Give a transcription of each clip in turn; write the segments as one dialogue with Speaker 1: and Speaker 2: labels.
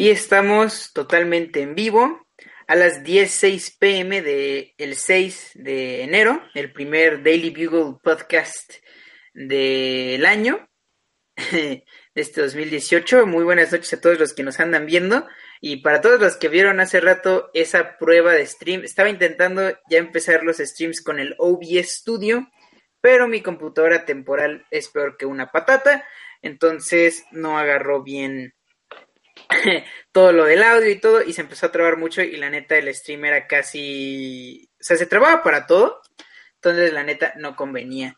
Speaker 1: Y estamos totalmente en vivo a las 10:06 pm de el 6 de enero, el primer Daily Bugle podcast del año de este 2018. Muy buenas noches a todos los que nos andan viendo y para todos los que vieron hace rato esa prueba de stream. Estaba intentando ya empezar los streams con el OBS Studio, pero mi computadora temporal es peor que una patata, entonces no agarró bien todo lo del audio y todo, y se empezó a trabar mucho y la neta el stream era casi, o sea, se trababa para todo, entonces la neta no convenía.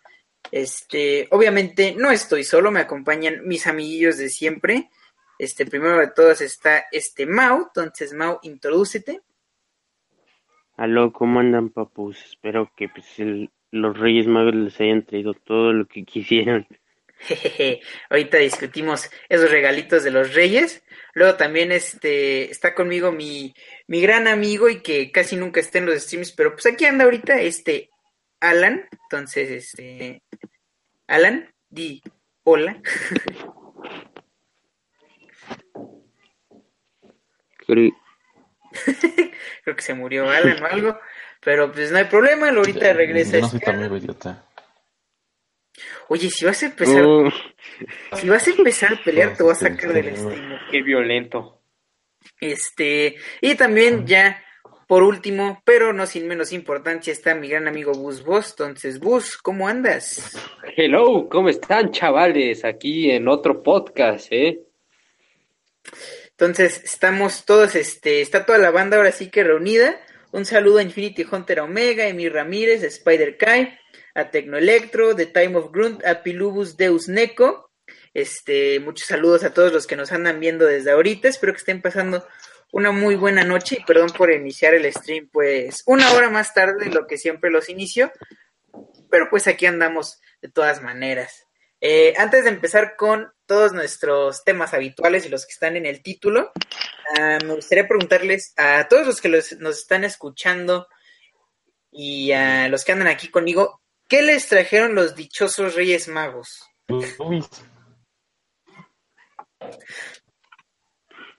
Speaker 1: Este, obviamente no estoy solo, me acompañan mis amiguillos de siempre. Este, primero de todos está este Mau, entonces Mau, introdúcete.
Speaker 2: Aló, ¿cómo andan, papus? Espero que pues, los Reyes Magos les hayan traído todo lo que quisieron.
Speaker 1: Jejeje, Ahorita discutimos esos regalitos de los Reyes. Luego también este está conmigo mi, mi gran amigo y que casi nunca está en los streams, pero pues aquí anda ahorita este Alan. Entonces, este Alan, di hola.
Speaker 2: Cre-
Speaker 1: Creo que se murió Alan o algo, pero pues no hay problema, ahorita regresa.
Speaker 3: no soy tu
Speaker 1: estar.
Speaker 3: amigo, idiota.
Speaker 1: Oye, si vas a empezar, si vas a empezar a pelear, te voy a sacar del stream.
Speaker 4: Qué violento.
Speaker 1: Este, y también ya, por último, pero no sin menos importancia, está mi gran amigo Bus Boss. Entonces, Bus, ¿cómo andas?
Speaker 4: Hello, ¿cómo están, chavales? Aquí en otro podcast, ¿eh?
Speaker 1: Entonces, estamos todos, este, está toda la banda ahora sí que reunida. Un saludo a Infinity Hunter Omega, Emir Ramírez, a Spider Kai, a Tecnoelectro, The Time of Grunt, a Pilubus Deus Neko. Este, muchos saludos a todos los que nos andan viendo desde ahorita. Espero que estén pasando una muy buena noche y perdón por iniciar el stream, pues una hora más tarde de lo que siempre los inicio. Pero pues aquí andamos de todas maneras. Eh, antes de empezar con todos nuestros temas habituales y los que están en el título, ah, me gustaría preguntarles a todos los que los- nos están escuchando y a los que andan aquí conmigo, ¿qué les trajeron los dichosos Reyes Magos?
Speaker 3: Uy,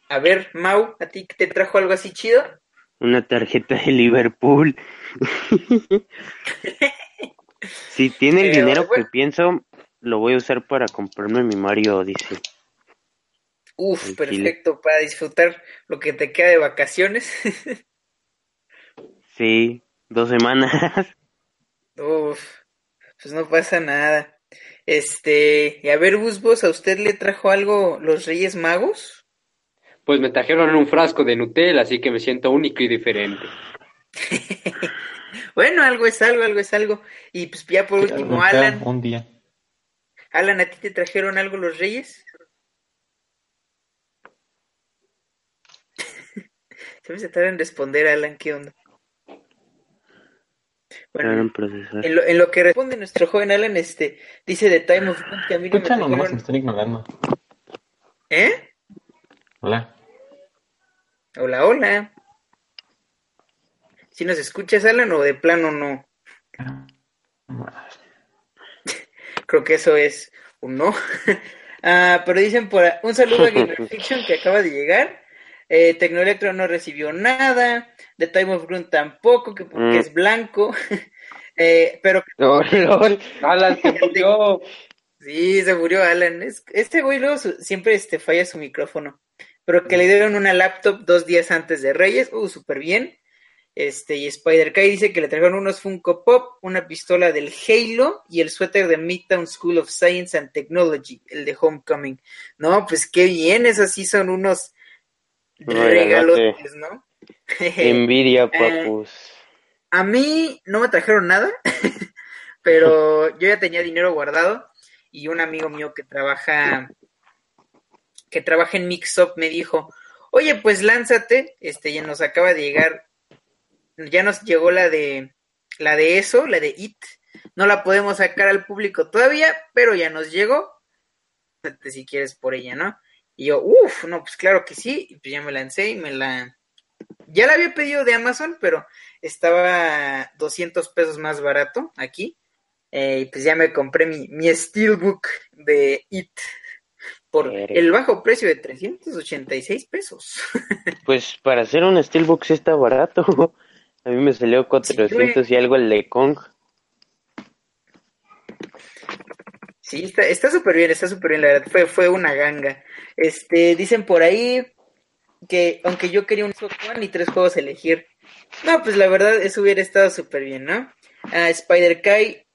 Speaker 1: A ver, Mau, ¿a ti te trajo algo así chido?
Speaker 2: una tarjeta de Liverpool. si tiene el
Speaker 1: Pero,
Speaker 2: dinero
Speaker 1: bueno.
Speaker 2: que pienso, lo voy a usar para comprarme mi Mario Odyssey.
Speaker 1: Uf,
Speaker 2: chile.
Speaker 1: perfecto, para disfrutar lo que te queda de vacaciones.
Speaker 2: Sí, dos semanas.
Speaker 1: Uf, pues no pasa nada. Este, y a ver, Busbos, ¿a usted le trajo algo los Reyes Magos?
Speaker 4: Pues me trajeron un frasco de Nutella, así que me siento único y diferente.
Speaker 1: Bueno, algo es algo, algo es algo. Y pues ya por último, Alan.
Speaker 3: Un día.
Speaker 1: Alan, ¿a ti te trajeron algo los Reyes? Se me se tarda en responder, Alan, ¿qué onda? Bueno,
Speaker 2: en
Speaker 1: lo, en lo que responde nuestro joven Alan, este, dice The Time of Good que a mí no me
Speaker 3: Escucha nomás, me están ignorando.
Speaker 1: ¿Eh?
Speaker 3: Hola.
Speaker 1: Hola, hola. ¿Si nos escuchas, Alan, o de plano no? Creo que eso es un no. Ah, pero dicen por un saludo a Gamer Fiction que acaba de llegar. Eh, Tecnoelectro no recibió nada. The Time of Grunt tampoco, que porque
Speaker 2: Mm.
Speaker 1: es blanco. Eh, pero
Speaker 2: Oh, lol.
Speaker 4: Alan se murió.
Speaker 1: sí, se murió Alan. Es- este güey luego su- siempre este, falla su micrófono. Pero que le dieron una laptop dos días antes de Reyes. Uh, súper bien. Este, y Spider Kai dice que le trajeron unos Funko Pop, una pistola del Halo y el suéter de Midtown School of Science and Technology, el de Homecoming. No, pues qué bien, esos sí son unos
Speaker 2: Regalote.
Speaker 1: regalotes, ¿no?
Speaker 2: Envidia,
Speaker 1: Eh,
Speaker 2: papus.
Speaker 1: A mí no me trajeron nada, pero yo ya tenía dinero guardado y un amigo mío que trabaja que trabaja en Mixup me dijo, oye, pues lánzate, este, ya nos acaba de llegar, ya nos llegó la de, la de eso, la de IT, no la podemos sacar al público todavía, pero ya nos llegó, si quieres por ella, ¿no? Y yo, uff, no, pues claro que sí, y pues ya me lancé y me la, ya la había pedido de Amazon, pero estaba 200 pesos más barato aquí. Eh, y pues ya me compré mi, mi Steelbook de IT por el bajo precio de 386 pesos.
Speaker 2: pues para hacer un Steelbook sí está barato. A mí me salió 400 y algo el de Kong.
Speaker 1: Sí, está está súper bien, está súper bien, la verdad, fue, fue una ganga. Este, dicen por ahí que aunque yo quería un One y tres juegos a elegir, no, pues la verdad eso hubiera estado súper bien, ¿no? Ah, Spider Kai,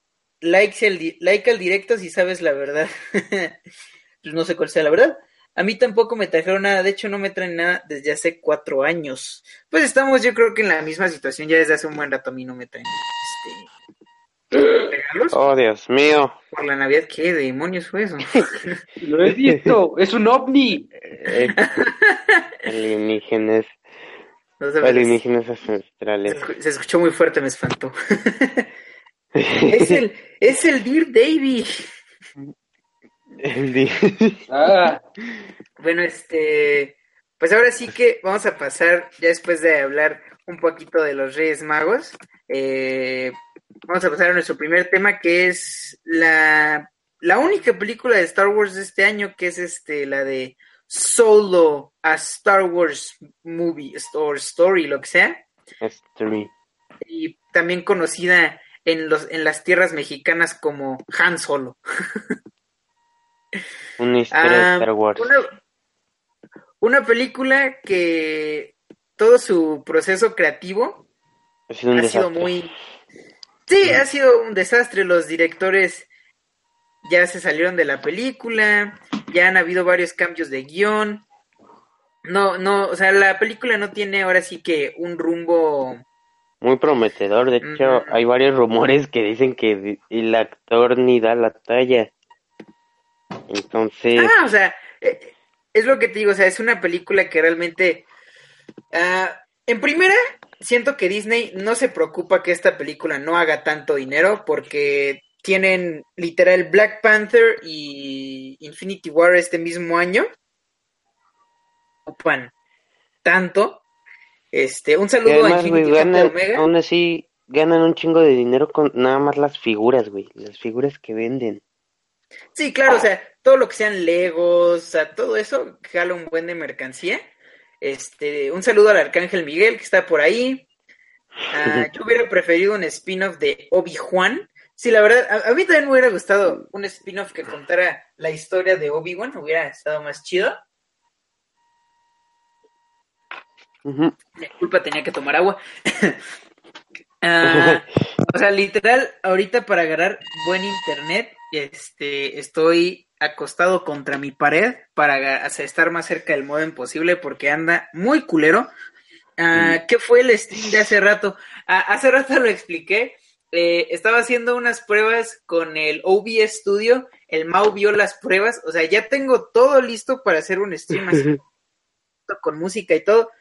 Speaker 1: like, el, like al directo si sabes la verdad. pues no sé cuál sea la verdad. A mí tampoco me trajeron nada, de hecho no me traen nada desde hace cuatro años. Pues estamos yo creo que en la misma situación, ya desde hace un buen rato a mí no me traen este
Speaker 2: regalos. Oh, Dios mío.
Speaker 1: Por la Navidad, ¿qué demonios fue eso?
Speaker 4: Lo he visto, es un ovni.
Speaker 2: Eh, alienígenas. alienígenas ancestrales.
Speaker 1: Se escuchó muy fuerte, me espantó. es el, es el Dear Davy.
Speaker 2: Ah.
Speaker 1: Bueno, este, pues ahora sí que vamos a pasar, ya después de hablar un poquito de los Reyes Magos, eh, vamos a pasar a nuestro primer tema, que es la, la única película de Star Wars de este año, que es este, la de Solo, a Star Wars Movie, or Story, lo que sea. Y también conocida en, los, en las tierras mexicanas como Han Solo.
Speaker 2: Una historia de ah, Star Wars.
Speaker 1: Una, película que todo su proceso creativo
Speaker 2: ha sido,
Speaker 1: muy... Sí, ha sido un desastre. Los directores ya se salieron de la película, ya han habido varios cambios de guion. No, no, o sea, la película no tiene ahora sí que un rumbo
Speaker 2: muy prometedor. De hecho, hay varios rumores que dicen que el actor ni da la talla. Entonces.
Speaker 1: Ah, o sea, eh, es lo que te digo, o sea, es una película que realmente. Ah, en primera, siento que Disney no se preocupa que esta película no haga tanto dinero porque tienen literal Black Panther y Infinity War este mismo año. Opan, tanto. Este, un saludo
Speaker 2: a Infinity Omega. Aún así ganan un chingo de dinero con nada más las figuras, güey, las figuras que venden.
Speaker 1: Sí, claro, o sea, todo lo que sean Legos, o sea, todo eso jala un buen de mercancía. Este, un saludo al Arcángel Miguel que está por ahí. Ah, yo hubiera preferido un spin-off de Obi-Wan. Sí, la verdad, a, mí también me hubiera gustado un spin-off que contara la historia de Obi-Wan, hubiera estado más chido. Disculpa, tenía que tomar agua. Ah, o sea, literal, ahorita para agarrar buen internet, este, estoy acostado contra mi pared para estar más cerca del modem posible porque anda muy culero. Ah, ¿Qué fue el stream de hace rato? Ah, hace rato lo expliqué. Eh, estaba haciendo unas pruebas con el OBS Studio. El Mau vio las pruebas. O sea, ya tengo todo listo para hacer un stream así, con música y todo.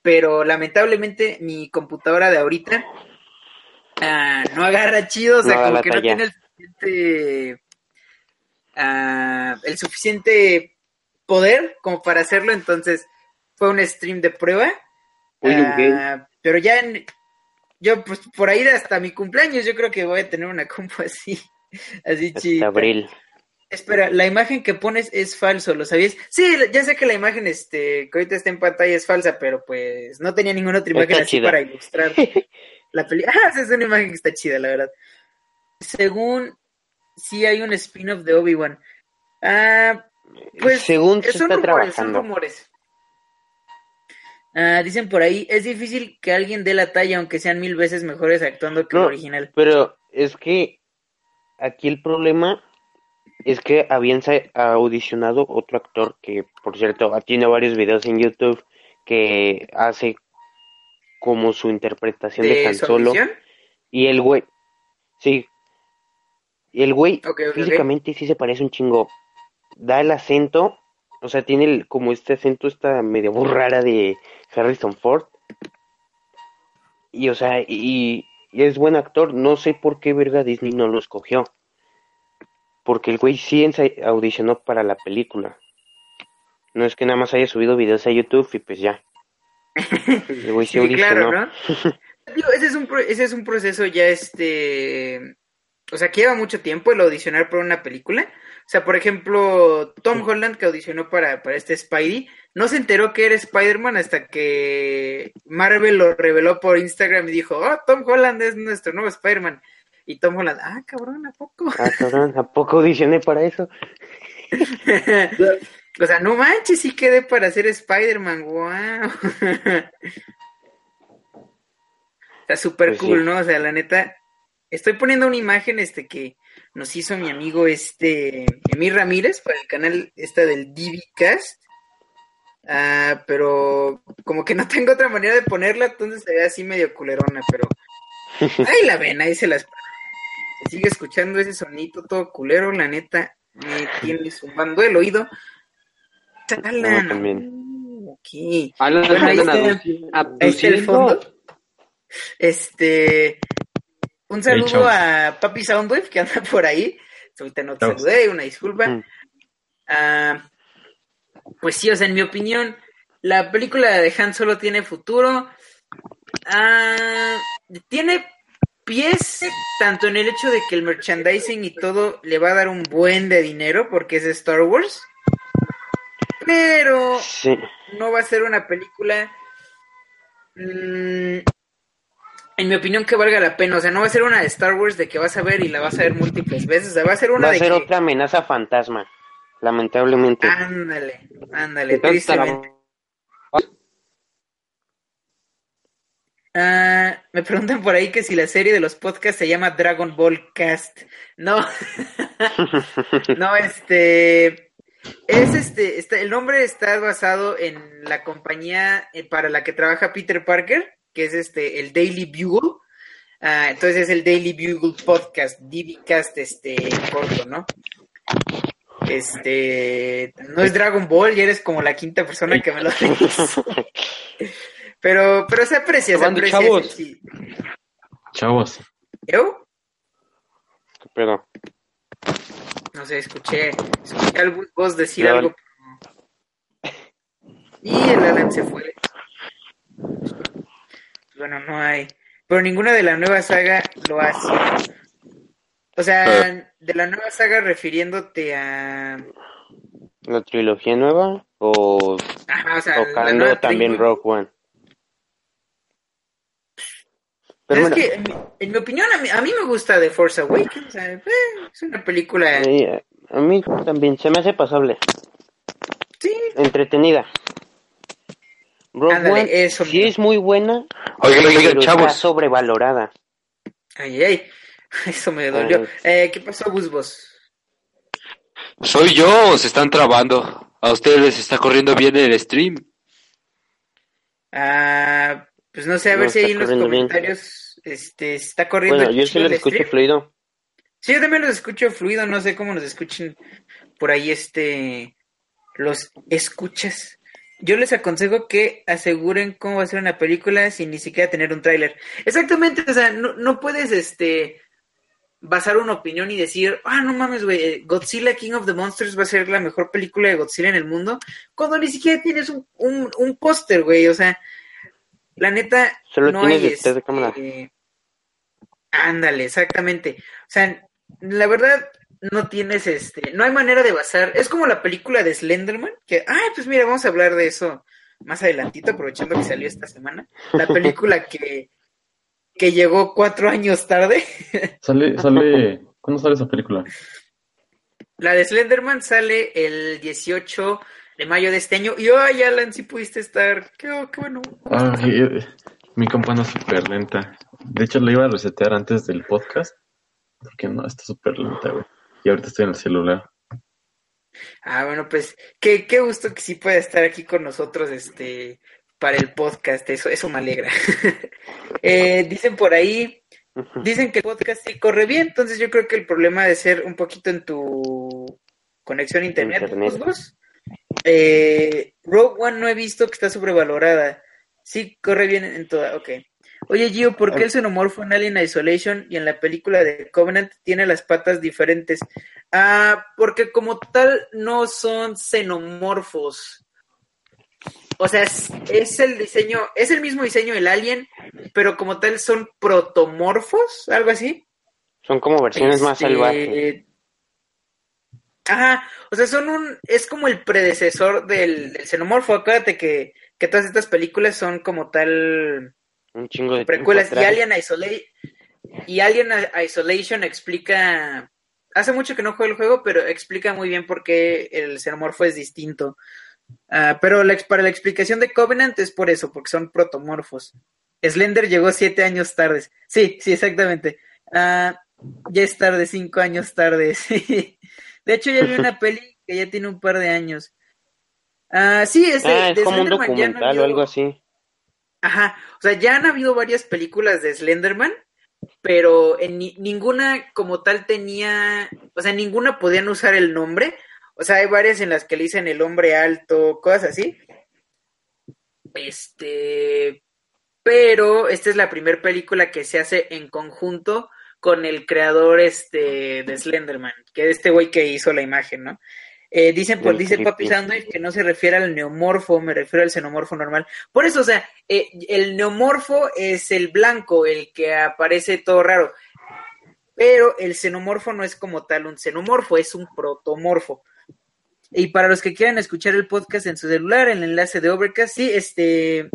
Speaker 1: Pero lamentablemente mi computadora de ahorita ah, no agarra chido. O sea, como que no tiene el suficiente uh, el suficiente poder como para hacerlo, entonces fue un stream de prueba. Uh, pero ya en, yo pues por ahí hasta mi cumpleaños yo creo que voy a tener una compu así, así chida.
Speaker 2: abril.
Speaker 1: Espera, la imagen que pones es falso, ¿lo sabías? Sí, ya sé que la imagen este que ahorita está en pantalla es falsa, pero pues no tenía ninguna otra imagen así para ilustrar la película. Ah, es una imagen que está chida, la verdad. Según sí hay un spin-off de Obi-Wan. Ah, pues
Speaker 2: según se son está rumores, trabajando.
Speaker 1: Son rumores. Ah, dicen por ahí, es difícil que alguien dé la talla, aunque sean mil veces mejores actuando que el original.
Speaker 2: Pero es que aquí el problema es que habían audicionado otro actor que, por cierto, tiene varios videos en YouTube que hace como su interpretación de, Han Solo. Y el güey, sí, Y el güey físicamente sí se parece un chingo. Da el acento, o sea, tiene el- como este acento, esta media burrara de Harrison Ford. Y, o sea, y, y es buen actor. No sé por qué verga Disney no lo escogió. Porque el güey sí audicionó para la película. No es que nada más haya subido videos a YouTube y pues ya. El güey sí,
Speaker 1: Sí,
Speaker 2: audicionó.
Speaker 1: claro, ¿no? Digo, ese es un pro- ese es un proceso ya este o sea, que lleva mucho tiempo el audicionar por una película. O sea, por ejemplo, Tom Holland que audicionó para, para este Spidey, no se enteró que era Spider-Man hasta que Marvel lo reveló por Instagram y dijo, oh, Tom Holland es nuestro nuevo Spider-Man. Y Tom Holland, ah, cabrón, ¿a poco?
Speaker 2: Ah, cabrón, ¿a poco audicioné para eso?
Speaker 1: o sea, no manches, sí quedé para ser Spider-Man, wow. Está súper
Speaker 2: Pues sí.
Speaker 1: cool, ¿no? O sea, la neta, estoy poniendo una imagen este que nos hizo mi amigo este Emir Ramírez para el canal esta del DVCast. Ah, pero como que no tengo otra manera de ponerla, entonces se ve así medio culerona, pero ahí la ven, ahí se las se sigue escuchando ese sonito todo culero, la neta, me tiene zumbando el oído. Alan,
Speaker 2: también.
Speaker 1: uh, ok.
Speaker 4: Alan,
Speaker 1: Bueno, ahí
Speaker 4: andan
Speaker 1: está.
Speaker 4: abduci-
Speaker 1: Ahí está el fondo. Este, un saludo a Papi Soundwave que anda por ahí. Ahorita no te saludé, una disculpa.
Speaker 2: Mm.
Speaker 1: Ah, pues sí, o sea, en mi opinión, la película de Han Solo tiene futuro. Ah, tiene pies tanto en el hecho de que el merchandising y todo le va a dar un buen de dinero porque es de Star Wars. Pero
Speaker 2: Sí.
Speaker 1: no va a ser una película, mm, en mi opinión, que valga la pena. O sea, no va a ser una de Star Wars de que vas a ver y la vas a ver múltiples veces. O sea, va a ser una
Speaker 2: Va a
Speaker 1: de
Speaker 2: ser
Speaker 1: que...
Speaker 2: otra amenaza fantasma, lamentablemente.
Speaker 1: Ándale, ándale, tristemente. Ah, me preguntan por ahí que si la serie de los podcasts se llama Dragon Ball Cast. No, no, este es este, este, el nombre está basado en la compañía eh, para la que trabaja Peter Parker, que es este el Daily Bugle. Ah, entonces es el Daily Bugle Podcast, DBcast, este corto, ¿no? Este no es Dragon Ball, ya eres como la quinta persona que me lo dice. Pero, pero se aprecia, se aprecia.
Speaker 4: chavos.
Speaker 1: sí.
Speaker 3: Chavos,
Speaker 1: ¿Yo?
Speaker 2: ¿Qué pedo?
Speaker 1: No sé, escuché, escuché al voz decir algo. pero- Y el Alan se fue. Bueno, no hay. Pero ninguna de la nueva saga lo hace. O sea, de la nueva saga refiriéndote a.
Speaker 2: ¿La trilogía nueva? ¿O
Speaker 1: Ajá, o sea,
Speaker 2: tocando también. Rock One? Pero
Speaker 1: es
Speaker 2: bueno,
Speaker 1: que, en mi, en mi opinión, a mí, a mí me gusta The Force Awakens. O sea, eh, es una película.
Speaker 2: eh, a mí también se me hace pasable,
Speaker 1: Sí,
Speaker 2: entretenida. Rock
Speaker 1: Ándale,
Speaker 2: One
Speaker 1: eso
Speaker 2: sí
Speaker 1: mismo.
Speaker 2: es muy buena, pero está
Speaker 4: chavos.
Speaker 2: sobrevalorada.
Speaker 1: ay, ay. Eso me dolió. Eh, ¿Qué pasó, Busbos?
Speaker 4: ¿Soy yo o se están trabando? ¿A ustedes les está corriendo bien el stream?
Speaker 1: Ah, pues no sé, a
Speaker 2: No
Speaker 1: ver si ahí en los
Speaker 2: bien.
Speaker 1: comentarios este, está corriendo
Speaker 2: Bueno, yo sí lo escucho
Speaker 1: stream.
Speaker 2: fluido.
Speaker 1: Sí, yo también los escucho fluido, no sé cómo nos escuchen por ahí este los escuchas. Yo les aconsejo que aseguren cómo va a ser una película sin ni siquiera tener un tráiler. Exactamente, o sea, no, no puedes este basar una opinión y decir, ah, no mames, güey, Godzilla King of the Monsters va a ser la mejor película de Godzilla en el mundo, cuando ni siquiera tienes un, un, un póster, güey, o sea, la neta,
Speaker 2: Solo
Speaker 1: no
Speaker 2: tienes
Speaker 1: hay,
Speaker 2: de cámara.
Speaker 1: este, Ándale, exactamente. O sea, la verdad, no tienes este, no hay manera de basar. Es como la película de Slenderman, que, ay, pues mira, vamos a hablar de eso más adelantito, aprovechando que salió esta semana. La película que, que llegó cuatro años tarde.
Speaker 3: sale, sale, ¿cuándo sale esa película?
Speaker 1: La de Slenderman sale el 18 de mayo de este año. Y ay, Alan, si pudiste estar. Qué, oh, qué bueno.
Speaker 3: Ah, eh, mi campana es súper lenta. De hecho, la iba a resetear antes del podcast. Porque no, está súper lenta, güey. Y ahorita estoy en el celular.
Speaker 1: Ah, bueno, pues qué, qué gusto que sí pueda estar aquí con nosotros este para el podcast, eso, eso me alegra. Eh, dicen por ahí Dicen que el podcast sí corre bien, entonces yo creo que el problema de ser un poquito en tu conexión a internet.
Speaker 2: Internet.
Speaker 1: Juzgos. Eh, Rogue One no he visto que está sobrevalorada. Sí, corre bien en toda. Ok. Oye, Gio, ¿por qué el xenomorfo en Alien Isolation y en la película de Covenant tiene las patas diferentes? Ah, porque como tal no son xenomorfos. O sea, es, es el diseño, es el mismo diseño del Alien, pero como tal son protomorfos, algo así.
Speaker 2: Son como versiones más
Speaker 1: Este,
Speaker 2: salvajes.
Speaker 1: Ajá, o sea, son un, es como el predecesor del, del xenomorfo. Acuérdate que, que todas estas películas son como tal
Speaker 2: Un chingo de
Speaker 1: precuelas. Y
Speaker 2: tiempo.
Speaker 1: Alien, Isola- y Alien Isolation explica, hace mucho que no juego el juego, pero explica muy bien por qué el xenomorfo es distinto. Ah, pero la para la explicación de Covenant es por eso, porque son protomorfos. Slender llegó siete años tarde. Sí, sí, exactamente. Ah, ya es tarde, cinco años tarde. sí. De hecho, ya vi una peli que ya tiene un par de años. Ah, sí, es de,
Speaker 2: Ah, es
Speaker 1: de
Speaker 2: como un
Speaker 1: no
Speaker 2: documental o algo así.
Speaker 1: Ajá, o sea, ya han habido varias películas de Slenderman, pero en ni- ninguna como tal tenía, o sea, ninguna podían usar el nombre. O sea, hay varias en las que le dicen el hombre alto, cosas así. Este, pero esta es la primera película que se hace en conjunto con el creador este de Slenderman, que es este güey que hizo la imagen, ¿no? Eh, dicen, pues dice Papi. Sandwich que no se refiere al neomorfo, me refiero al xenomorfo normal. Por eso, o sea, eh, el neomorfo es el blanco, el que aparece todo raro. Pero el xenomorfo no es como tal un xenomorfo, es un protomorfo. Y para los que quieran escuchar el podcast en su celular, el enlace de Overcast, sí, este,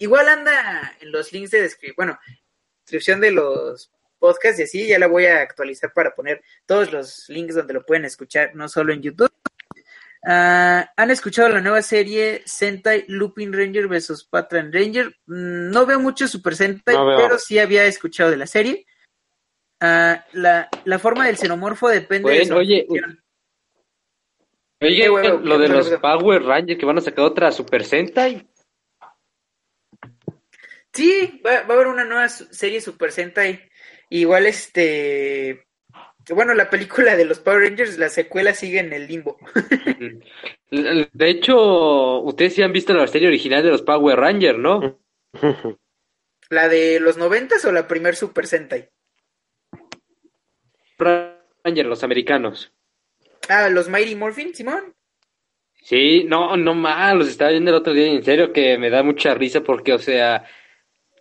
Speaker 1: igual anda en los links de descripción, bueno, descripción de los podcasts y así, ya la voy a actualizar para poner todos los links donde lo pueden escuchar, no solo en YouTube. Ah, ¿Han escuchado la nueva serie Sentai Looping Ranger vs. Patran Ranger? Mm, no veo mucho Super Sentai,
Speaker 2: No
Speaker 1: pero sí había escuchado de la serie. Ah, la, la forma del xenomorfo depende de su
Speaker 4: oye,
Speaker 1: función.
Speaker 4: Oye,
Speaker 1: huevo,
Speaker 4: lo
Speaker 1: ¿qué
Speaker 4: de los? Power Rangers que van a sacar otra Super Sentai.
Speaker 1: Sí, va, va a haber una nueva serie Super Sentai. Igual este... Bueno, la película de los Power Rangers, la secuela sigue en el limbo.
Speaker 4: De hecho, ustedes sí han visto la serie original de los Power Rangers, ¿no?
Speaker 1: ¿La de los noventas o la primer Super Sentai?
Speaker 4: Rangers, los americanos.
Speaker 1: Ah, los Mighty Morphin, Simón.
Speaker 4: Sí, no, no más, los estaba viendo el otro día y en serio que me da mucha risa porque, o sea,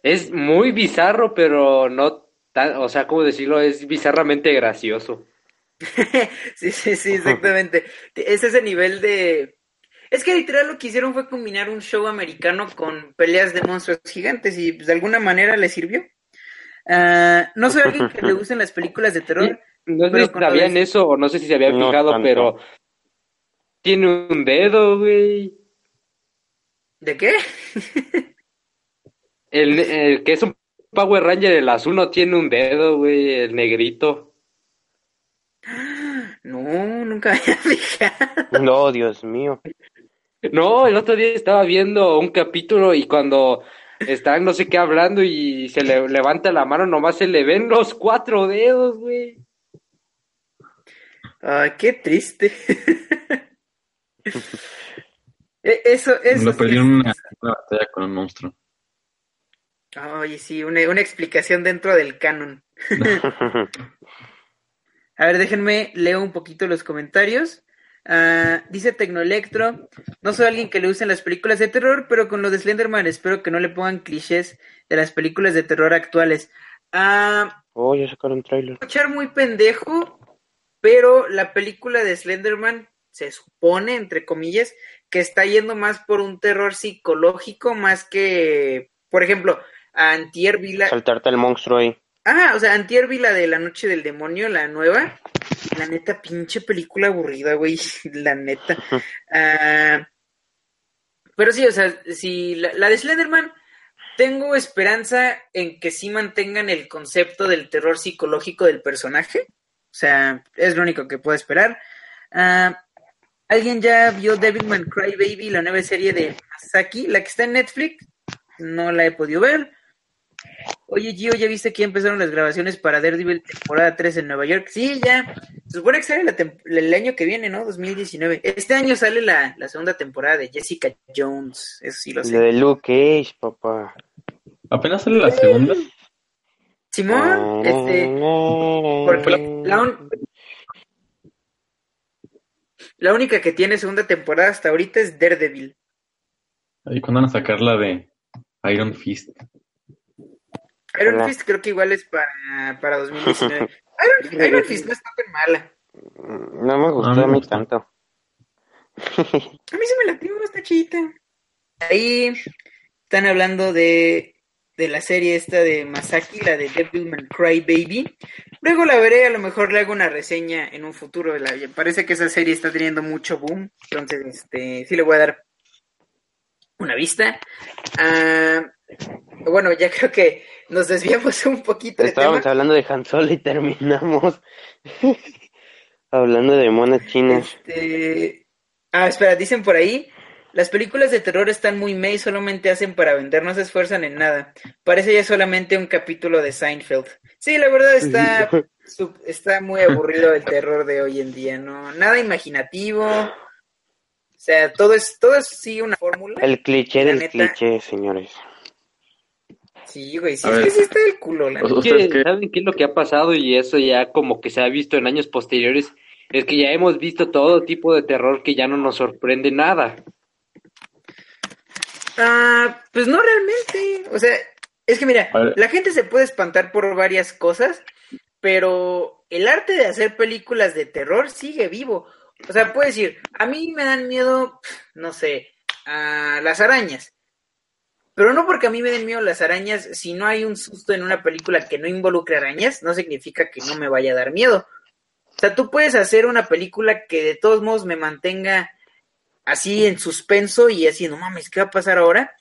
Speaker 4: es muy bizarro, pero no tan, o sea, ¿cómo decirlo? Es bizarramente gracioso.
Speaker 1: sí, sí, sí, exactamente. Es ese nivel de... Es que literal lo que hicieron fue combinar un show americano con peleas de monstruos gigantes y pues, de alguna manera le sirvió. Ah, no soy alguien que le gusten las películas de terror.
Speaker 4: No sé si sabían eso o no sé si se habían
Speaker 2: No
Speaker 4: fijado,
Speaker 2: tanto.
Speaker 4: pero tiene un dedo, güey.
Speaker 1: ¿De qué?
Speaker 4: El, el que es un Power Ranger, el azul no tiene un dedo, güey, el negrito.
Speaker 1: No, nunca me había fijado.
Speaker 2: No, Dios mío.
Speaker 4: No, el otro día estaba viendo un capítulo y cuando están no sé qué hablando y se le levanta la mano, nomás se le ven los cuatro dedos, güey.
Speaker 1: Ay, qué triste. E- Eso, eso.
Speaker 3: Lo
Speaker 1: sí
Speaker 3: perdí
Speaker 1: es-
Speaker 3: en una, una batalla con un monstruo.
Speaker 1: Oye, sí, una, una explicación dentro del canon. A ver, déjenme leo un poquito los comentarios. Ah, dice Tecnoelectro, no soy alguien que le usen las películas de terror, pero con lo de Slenderman espero que no le pongan clichés de las películas de terror actuales. Ah,
Speaker 2: Oh, ya sacaron trailer.
Speaker 1: escuchar muy pendejo, pero la película de Slenderman se supone, entre comillas, que está yendo más por un terror psicológico más que, por ejemplo, Antier vi la,
Speaker 2: Saltarte al monstruo ahí.
Speaker 1: Ah, o sea, antier vi la de La Noche del Demonio, la nueva. La neta, pinche película aburrida, güey. La neta. Ah, pero sí, o sea, si la, la de Slenderman, tengo esperanza en que sí mantengan el concepto del terror psicológico del personaje. O sea, es lo único que puedo esperar. Ah, ¿Alguien ya vio Devilman Crybaby, la nueva serie de Masaki? La que está en Netflix. No la he podido ver. Oye, Gio, ¿ya viste que ya empezaron las grabaciones para Daredevil temporada 3 en Nueva York? Sí, ya. Se supone que sale la el año que viene, ¿no? 2019. Este año sale la, la segunda temporada de Jessica Jones. Eso sí lo
Speaker 2: Lo
Speaker 1: sé.
Speaker 2: de Luke Cage, papá.
Speaker 3: Apenas sale la segunda.
Speaker 1: Simón, este, porque la, un- la única que tiene segunda temporada hasta ahorita es Daredevil.
Speaker 3: ¿Y cuándo van a sacar la de Iron Fist?
Speaker 1: Iron. Fist creo que igual es para, para 2019. Iron, Iron Fist no está tan mala.
Speaker 2: No me gustó
Speaker 3: A mí
Speaker 2: a mí tanto.
Speaker 1: A mí se me latió, está chidita. Ahí están hablando de, de la serie esta de Masaki, la de Devilman Cry Baby. Luego la veré, a lo mejor le hago una reseña en un futuro. de la- parece que esa serie está teniendo mucho boom. Entonces, este, sí le voy a dar una vista. Ah, bueno, ya creo que nos desviamos un poquito de
Speaker 2: Estábamos
Speaker 1: tema.
Speaker 2: hablando de Han Solo y terminamos hablando de monas chinas.
Speaker 1: Este... Ah, espera, dicen por ahí, las películas de terror están muy meh y solamente hacen para vender, no se esfuerzan en nada. Parece ya solamente un capítulo de Seinfeld. Sí, la verdad está, está muy aburrido el terror de hoy en día, ¿no? Nada imaginativo. O sea, todo es, todo es sí una fórmula.
Speaker 2: El cliché del
Speaker 1: neta.
Speaker 2: cliché, señores.
Speaker 1: Sí, güey, sí,
Speaker 3: A
Speaker 1: es
Speaker 3: ver.
Speaker 1: que sí está del culo, la.
Speaker 4: ¿Saben qué es lo que ha pasado? Y eso ya como que se ha visto en años posteriores. Es que ya hemos visto todo tipo de terror que ya no nos sorprende nada.
Speaker 1: Ah, pues no realmente. O sea, es que mira, la gente se puede espantar por varias cosas, pero el arte de hacer películas de terror sigue vivo. O sea, puedes decir, a mí me dan miedo, no sé, a las arañas. Pero no porque a mí me den miedo las arañas, si no hay un susto en una película que no involucre arañas, no significa que no me vaya a dar miedo. O sea, tú puedes hacer una película que de todos modos me mantenga así en suspenso y así, no mames, ¿qué va a pasar ahora?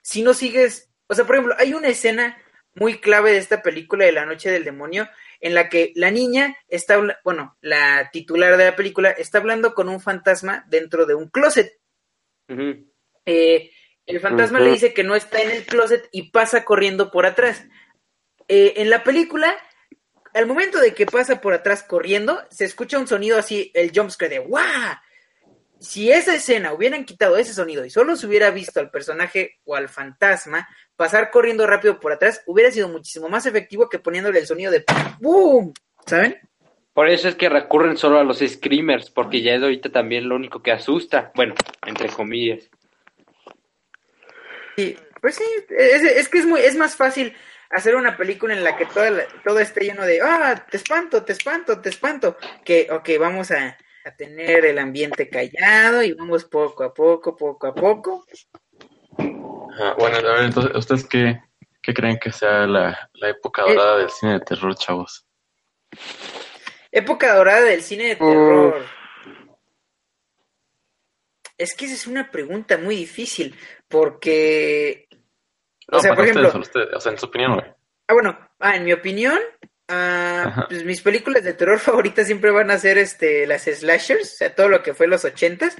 Speaker 1: Si no sigues, o sea, por ejemplo, hay una escena muy clave de esta película de La Noche del Demonio en la que la niña está, bueno, la titular de la película está hablando con un fantasma dentro de un closet.
Speaker 4: Ujú.
Speaker 1: Eh, el fantasma le dice que no está en el closet y pasa corriendo por atrás. Eh, en la película, al momento de que pasa por atrás corriendo, se escucha un sonido así, el jumpscare de ¡guau! Si esa escena hubieran quitado ese sonido y solo se hubiera visto al personaje o al fantasma pasar corriendo rápido por atrás, hubiera sido muchísimo más efectivo que poniéndole el sonido de ¡boom! ¿Saben?
Speaker 4: Por eso es que recurren solo a los screamers, porque ya es ahorita también lo único que asusta. Bueno, entre comillas.
Speaker 1: Sí, pues sí, es, es que es muy, es más fácil hacer una película en la que toda la- todo esté lleno de ah, te espanto, te espanto, te espanto, que ok, vamos a, a tener el ambiente callado y vamos poco a poco, poco a poco.
Speaker 3: Bueno, a ver, entonces, ¿ustedes qué, qué creen que sea la, la época dorada del cine de terror, chavos?
Speaker 1: Época dorada del cine de terror. Es que esa es una pregunta muy difícil, porque, o sea, por ejemplo,
Speaker 3: ustedes, para ustedes, o sea, en su opinión, güey.
Speaker 1: Ah, bueno, ah, en mi opinión, ah, pues mis películas de terror favoritas siempre van a ser este, las slashers, o sea, todo lo que fue los ochentas.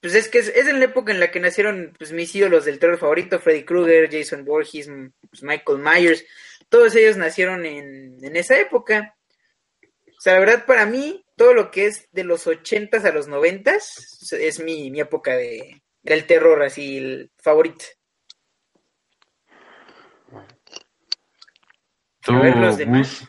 Speaker 1: Pues es que es, es en la época en la que nacieron pues, mis ídolos del terror favorito, Freddy Krueger, Jason Voorhees, pues, Michael Myers, todos ellos nacieron en, en esa época. O sea, la verdad para mí, todo lo que es de los ochentas a los noventas es mi, mi época de, del terror, así, el favorito.
Speaker 3: ¿Tú,
Speaker 1: A ver, los demás.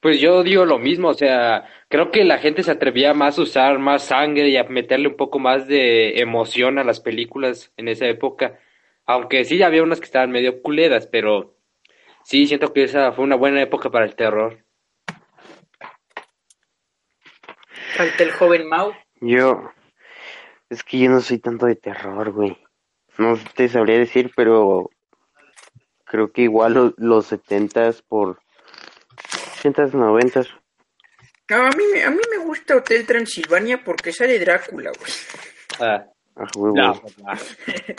Speaker 4: Pues yo digo lo mismo, o sea, creo que la gente se atrevía más a usar más sangre y a meterle un poco más de emoción a las películas en esa época. Aunque sí había unas que estaban medio culeras, pero sí siento que esa fue una buena época para el terror.
Speaker 1: Falta el joven Mau.
Speaker 2: Yo, es que yo no soy tanto de terror, güey. No te sabría decir, pero creo que igual lo- los setentas por ochentas, noventas.
Speaker 1: No, a mí, me- a mí me gusta Hotel Transilvania porque sale Drácula, güey.
Speaker 4: Ah,
Speaker 2: a huevo.
Speaker 4: no, no.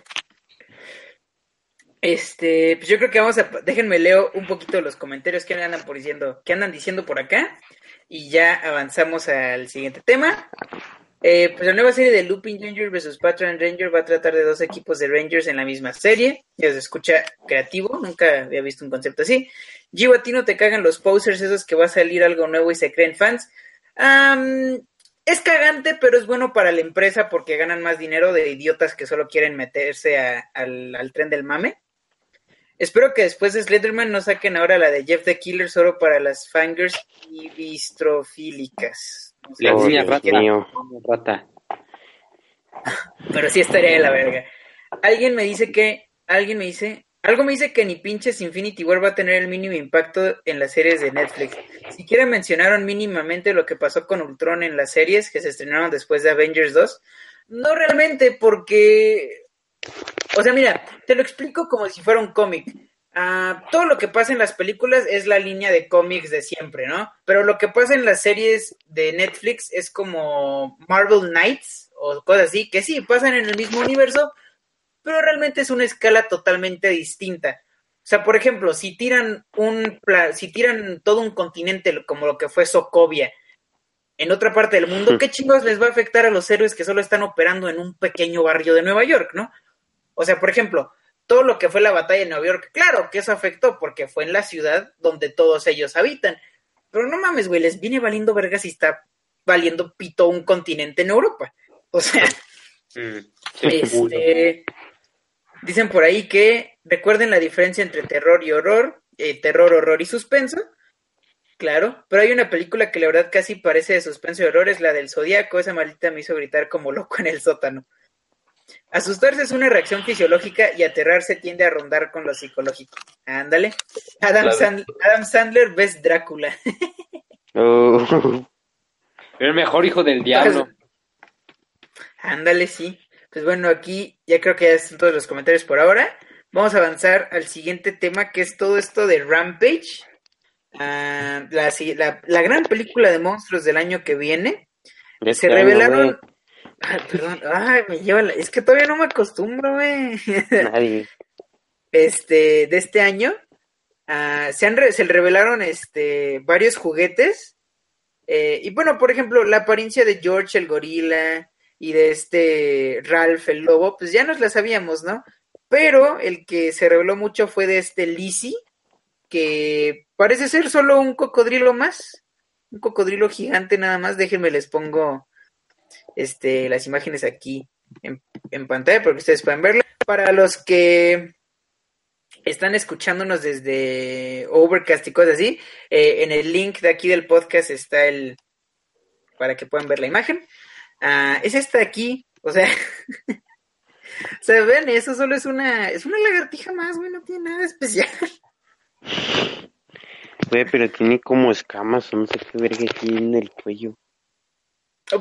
Speaker 1: Este, pues yo creo que vamos a, déjenme leo un poquito los comentarios que andan por diciendo, que andan diciendo por acá y ya avanzamos al siguiente tema. Eh, pues la nueva serie de Looping Ranger vs. Patrol Ranger va a tratar de dos equipos de Rangers en la misma serie. Ya se escucha creativo, nunca había visto un concepto así. Gio, a ti no te cagan los posers esos que va a salir algo nuevo y se creen fans. Es cagante, pero es bueno para la empresa porque ganan más dinero de idiotas que solo quieren meterse al, al tren del mame. Espero que después de Slenderman no saquen ahora la de Jeff the Killer solo para las fangirls y bistrofílicas. O sea,
Speaker 4: La
Speaker 2: Oh,
Speaker 4: niña rata.
Speaker 2: mío.
Speaker 4: rata.
Speaker 1: Pero sí estaría de la verga. Alguien me dice que, alguien me dice, algo me dice que ni pinches Infinity War va a tener el mínimo impacto en las series de Netflix. Siquiera mencionaron mínimamente lo que pasó con Ultron en las series que se estrenaron después de Avengers 2. No realmente, porque, o sea, mira, te lo explico como si fuera un cómic. Ah, todo lo que pasa en las películas es la línea de cómics de siempre, ¿no? Pero lo que pasa en las series de Netflix es como Marvel Knights o cosas así, que sí, pasan en el mismo universo, pero realmente es una escala totalmente distinta. O sea, por ejemplo, si tiran un si tiran todo un continente como lo que fue Sokovia en otra parte del mundo, ¿qué chingos les va a afectar a los héroes que solo están operando en un pequeño barrio de Nueva York, ¿no? O sea, por ejemplo, todo lo que fue la batalla en Nueva York, claro que eso afectó porque fue en la ciudad donde todos ellos habitan. Pero no mames, güey, les viene valiendo vergas y está valiendo pito un continente en Europa. O sea,
Speaker 4: Mm.
Speaker 1: este, dicen por ahí que recuerden la diferencia entre terror y horror, eh, terror, horror y suspenso. Claro, pero hay una película que la verdad casi parece de suspenso y horror, es la del Zodíaco, esa maldita me hizo gritar como loco en el sótano. Asustarse es una reacción fisiológica y aterrarse tiende a rondar con lo psicológico. Ándale. Adam,
Speaker 3: Claro.
Speaker 1: Sand- Adam Sandler ves Drácula.
Speaker 2: Oh,
Speaker 4: El mejor hijo del diablo.
Speaker 1: Ándale, sí. Pues bueno, aquí ya creo que ya están todos los comentarios por ahora. Vamos a avanzar al siguiente tema, que es todo esto de Rampage. Ah, la, si- la- la gran película de monstruos del año que viene. Se revelaron. perdón. Ay, me lleva la- Es que todavía no me acostumbro, güey.
Speaker 2: Nadie.
Speaker 1: este, de este año, ah, se, han re- se revelaron este, varios juguetes. eh, y bueno, por ejemplo, la apariencia de George el gorila y de este Ralph el lobo, pues ya nos la sabíamos, ¿no? Pero el que se reveló mucho fue de este Lizzie, que parece ser solo un cocodrilo más, un cocodrilo gigante nada más. Déjenme les pongo este, las imágenes aquí en, en pantalla para que ustedes puedan verla. Para los que están escuchándonos desde Overcast y cosas así, eh, en el link de aquí del podcast está el para que puedan ver la imagen. Ah, es esta de aquí, o sea, o ven, eso solo es una, es una lagartija más, güey, no tiene nada especial.
Speaker 2: Güey, pero tiene como escamas, no sé qué verga tiene en el cuello.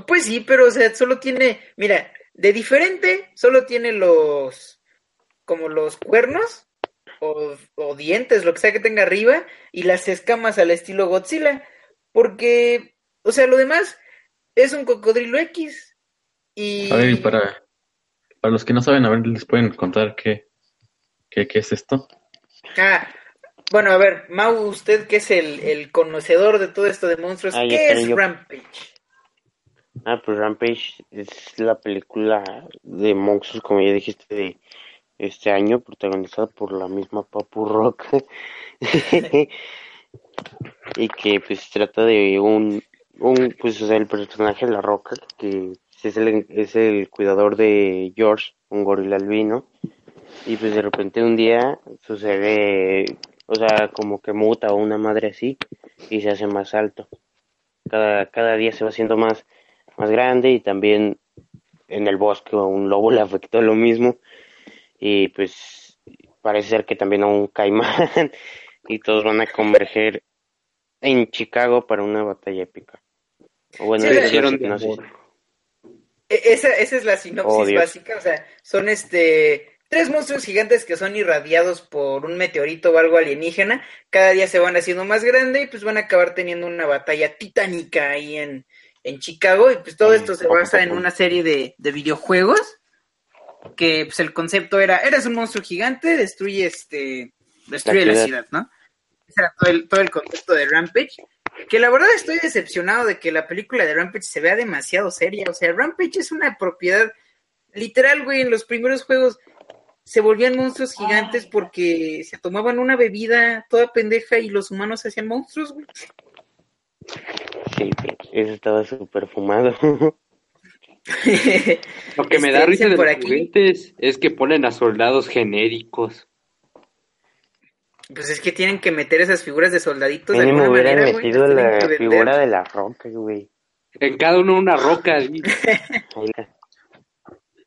Speaker 1: Pues sí, pero o sea, solo tiene, mira, de diferente, solo tiene los, como los cuernos o, o dientes, lo que sea que tenga arriba, y las escamas al estilo Godzilla, porque, o sea, lo demás es un cocodrilo X. Y
Speaker 3: A ver, y para, para los que no saben, a ver, les pueden contar qué, qué, qué es esto.
Speaker 1: Ah, bueno, a ver, Mau, usted que es el, el conocedor de todo esto de monstruos,
Speaker 2: Ah,
Speaker 1: ¿qué es
Speaker 2: yo.
Speaker 1: Rampage?
Speaker 2: Ah, pues Rampage es la película de monstruos, como ya dijiste, de este año, protagonizada por la misma Papu Rock. y que pues trata de un, un pues o sea, el personaje de La Roca, que es el, es el cuidador de George, un gorila albino. Y pues de repente un día sucede, o sea, como que muta o una madre así y se hace más alto. Cada, cada día se va haciendo más, más grande y también en el bosque a un lobo le afectó lo mismo y pues parece ser que también a un caimán y todos van a converger en Chicago para una batalla épica. O bueno,
Speaker 1: Sí,
Speaker 4: hicieron
Speaker 2: no sé.
Speaker 1: E- Esa, esa es la sinopsis
Speaker 2: Oh,
Speaker 1: básica, o sea, son este tres monstruos gigantes que son irradiados por un meteorito o algo alienígena, cada día se van haciendo más grande y pues van a acabar teniendo una batalla titánica ahí en, en Chicago y pues todo esto se basa en una serie de, de videojuegos que pues el concepto era, eres un monstruo gigante, destruye este, destruye la
Speaker 2: ciudad.
Speaker 1: ciudad, ¿no? Ese era todo el, todo el concepto de Rampage. que la verdad estoy decepcionado de que la película de Rampage se vea demasiado seria. O sea, Rampage es una propiedad literal, güey. En los primeros juegos se volvían monstruos gigantes porque se tomaban una bebida toda pendeja y los humanos se hacían monstruos, güey.
Speaker 2: Sí, eso estaba súper fumado.
Speaker 4: Lo que me
Speaker 1: Este,
Speaker 4: da risa
Speaker 1: dicen
Speaker 4: de
Speaker 1: por
Speaker 4: los
Speaker 1: aquí-
Speaker 4: juguetes es que ponen a soldados genéricos.
Speaker 1: Pues es que tienen que meter esas figuras de soldaditos de alguna
Speaker 2: hubieran
Speaker 1: manera, güey.
Speaker 2: metido la figura de la roca, güey.
Speaker 4: En cada uno una roca.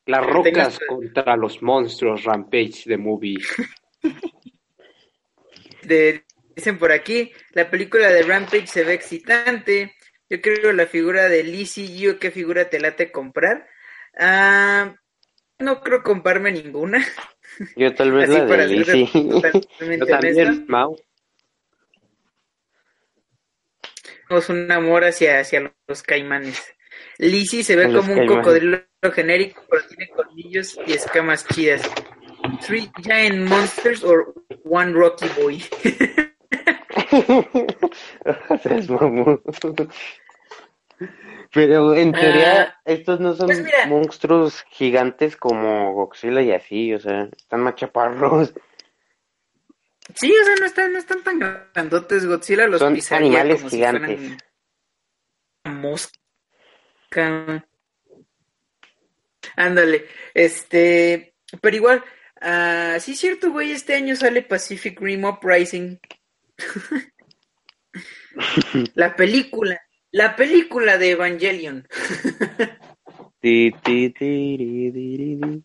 Speaker 4: Las rocas contra los monstruos Rampage de movie.
Speaker 1: de- dicen por aquí, la película de Rampage se ve excitante. Yo creo la figura de Lizzie Gio, ¿qué figura te late comprar? Ah, no creo comprarme ninguna.
Speaker 2: Yo tal vez
Speaker 1: Así
Speaker 2: la
Speaker 1: para
Speaker 2: de Lizzie.
Speaker 4: Yo también. Mau.
Speaker 1: Tenemos un amor hacia, hacia los caimanes. Lizzie se ve
Speaker 2: Los
Speaker 1: como un cocodrilo genérico, pero tiene colmillos y escamas chidas. Three Giant Monsters or One Rocky Boy.
Speaker 2: Seas mamón. Pero en teoría,
Speaker 1: Ah,
Speaker 2: estos no son
Speaker 1: pues mira.
Speaker 2: monstruos gigantes como Godzilla y así, o sea, están más chaparros.
Speaker 1: Sí, o sea, no están, no están tan grandotes. Godzilla los
Speaker 2: Son
Speaker 1: pisaría
Speaker 2: animales
Speaker 1: como si
Speaker 2: gigantes.
Speaker 1: fueran una mosca. Ándale, este, pero igual, ah, sí es cierto, güey, este año sale Pacific Rim Uprising. la película, la película de Evangelion,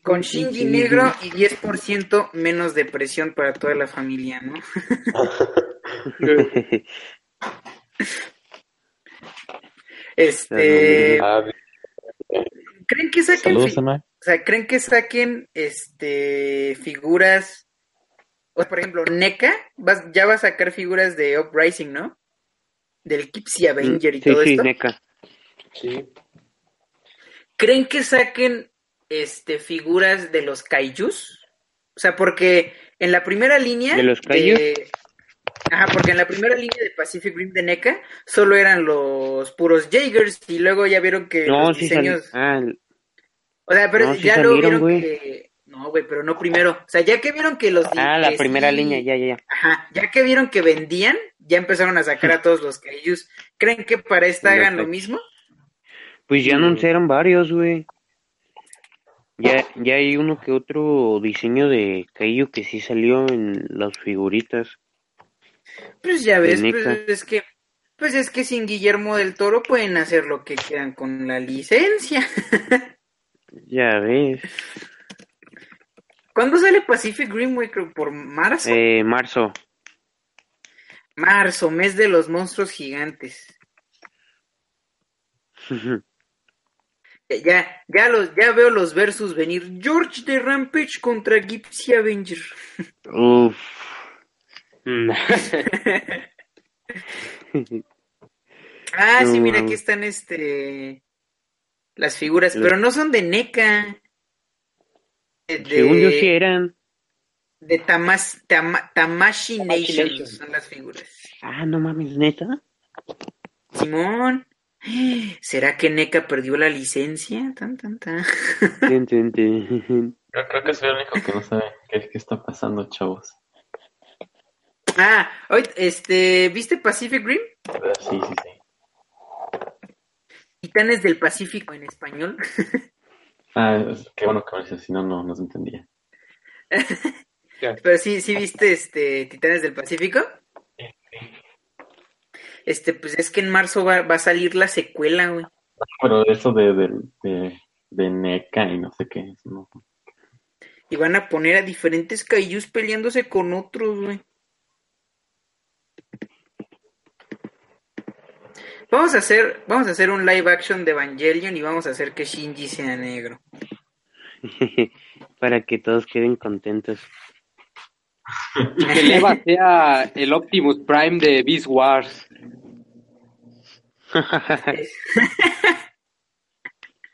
Speaker 1: con Shinji negro y 10% menos depresión para toda la familia, ¿no? Este,
Speaker 3: Ah,
Speaker 1: ¿creen que saquen
Speaker 3: Saludos.
Speaker 1: O sea, ¿creen que saquen este figuras? O sea, por ejemplo, NECA vas, ya va a sacar figuras de Uprising, ¿no? Del Kipsy Avenger y
Speaker 2: Sí,
Speaker 1: todo
Speaker 2: sí,
Speaker 1: esto.
Speaker 2: NECA.
Speaker 4: Sí.
Speaker 1: ¿Creen que saquen este figuras de los kaijus? O sea, porque en la primera línea
Speaker 2: ¿De los kaijus?
Speaker 1: Ajá, porque en la primera línea de Pacific Rim de NECA solo eran los puros Jaegers y luego ya vieron que
Speaker 2: No,
Speaker 1: los
Speaker 2: sí sal-
Speaker 1: diseños
Speaker 2: Ah,
Speaker 1: O sea, pero
Speaker 2: No, sí
Speaker 1: ya lo
Speaker 2: salieron,
Speaker 1: vieron
Speaker 2: güey.
Speaker 1: que... No, güey, pero no primero. O sea, ya que vieron que los...
Speaker 2: ah, la primera
Speaker 1: sí-
Speaker 2: línea, ya, ya, ya.
Speaker 1: Ajá, ya que vieron que vendían, ya empezaron a sacar a todos los kaijus. ¿Creen que para esta hagan lo mismo?
Speaker 2: Pues ya anunciaron varios, güey. Ya, ya hay uno que otro diseño de Kaiju que sí salió en las figuritas.
Speaker 1: Pues ya ves, pues es que... Pues es que sin Guillermo del Toro pueden hacer lo que quieran con la licencia.
Speaker 2: Ya ves.
Speaker 1: ¿Cuándo sale Pacific Rim, güey? Creo por marzo.
Speaker 2: Eh, marzo.
Speaker 1: Marzo, mes de los monstruos gigantes. Ya, ya los, ya veo los versus venir. George de Rampage contra Gypsy Avenger.
Speaker 2: Uf.
Speaker 1: Ah, sí, mira, aquí están este las figuras, pero no son de NECA. De,
Speaker 2: Según yo sí eran.
Speaker 1: de Tamas- Tama- Tamashi
Speaker 4: Tamashi
Speaker 1: Nation
Speaker 4: Nation.
Speaker 1: son las figuras.
Speaker 2: Ah, no mames, neta.
Speaker 1: Simón, ¿será que NECA perdió la licencia? Tan, tan, tan.
Speaker 2: Tin.
Speaker 3: Creo, creo que soy el único que no sabe qué, qué está pasando, chavos.
Speaker 1: Ah, hoy, este, ¿viste Pacific Rim?
Speaker 3: Sí, sí, sí.
Speaker 1: Titanes del Pacífico en español.
Speaker 3: Ah, qué bueno que me dices, si no, no, no se entendía.
Speaker 1: Pero sí, sí viste este Titanes del Pacífico. Este, pues es que en marzo va, va a salir la secuela, güey.
Speaker 3: Pero eso de, de, de, de NECA y no sé qué. eso no.
Speaker 1: Y van a poner a diferentes kaijus peleándose con otros, güey. Vamos a hacer, vamos a hacer un live action de Evangelion y vamos a hacer que Shinji sea negro.
Speaker 2: Para que todos queden contentos.
Speaker 4: Y que Leva sea el Optimus Prime de Beast Wars.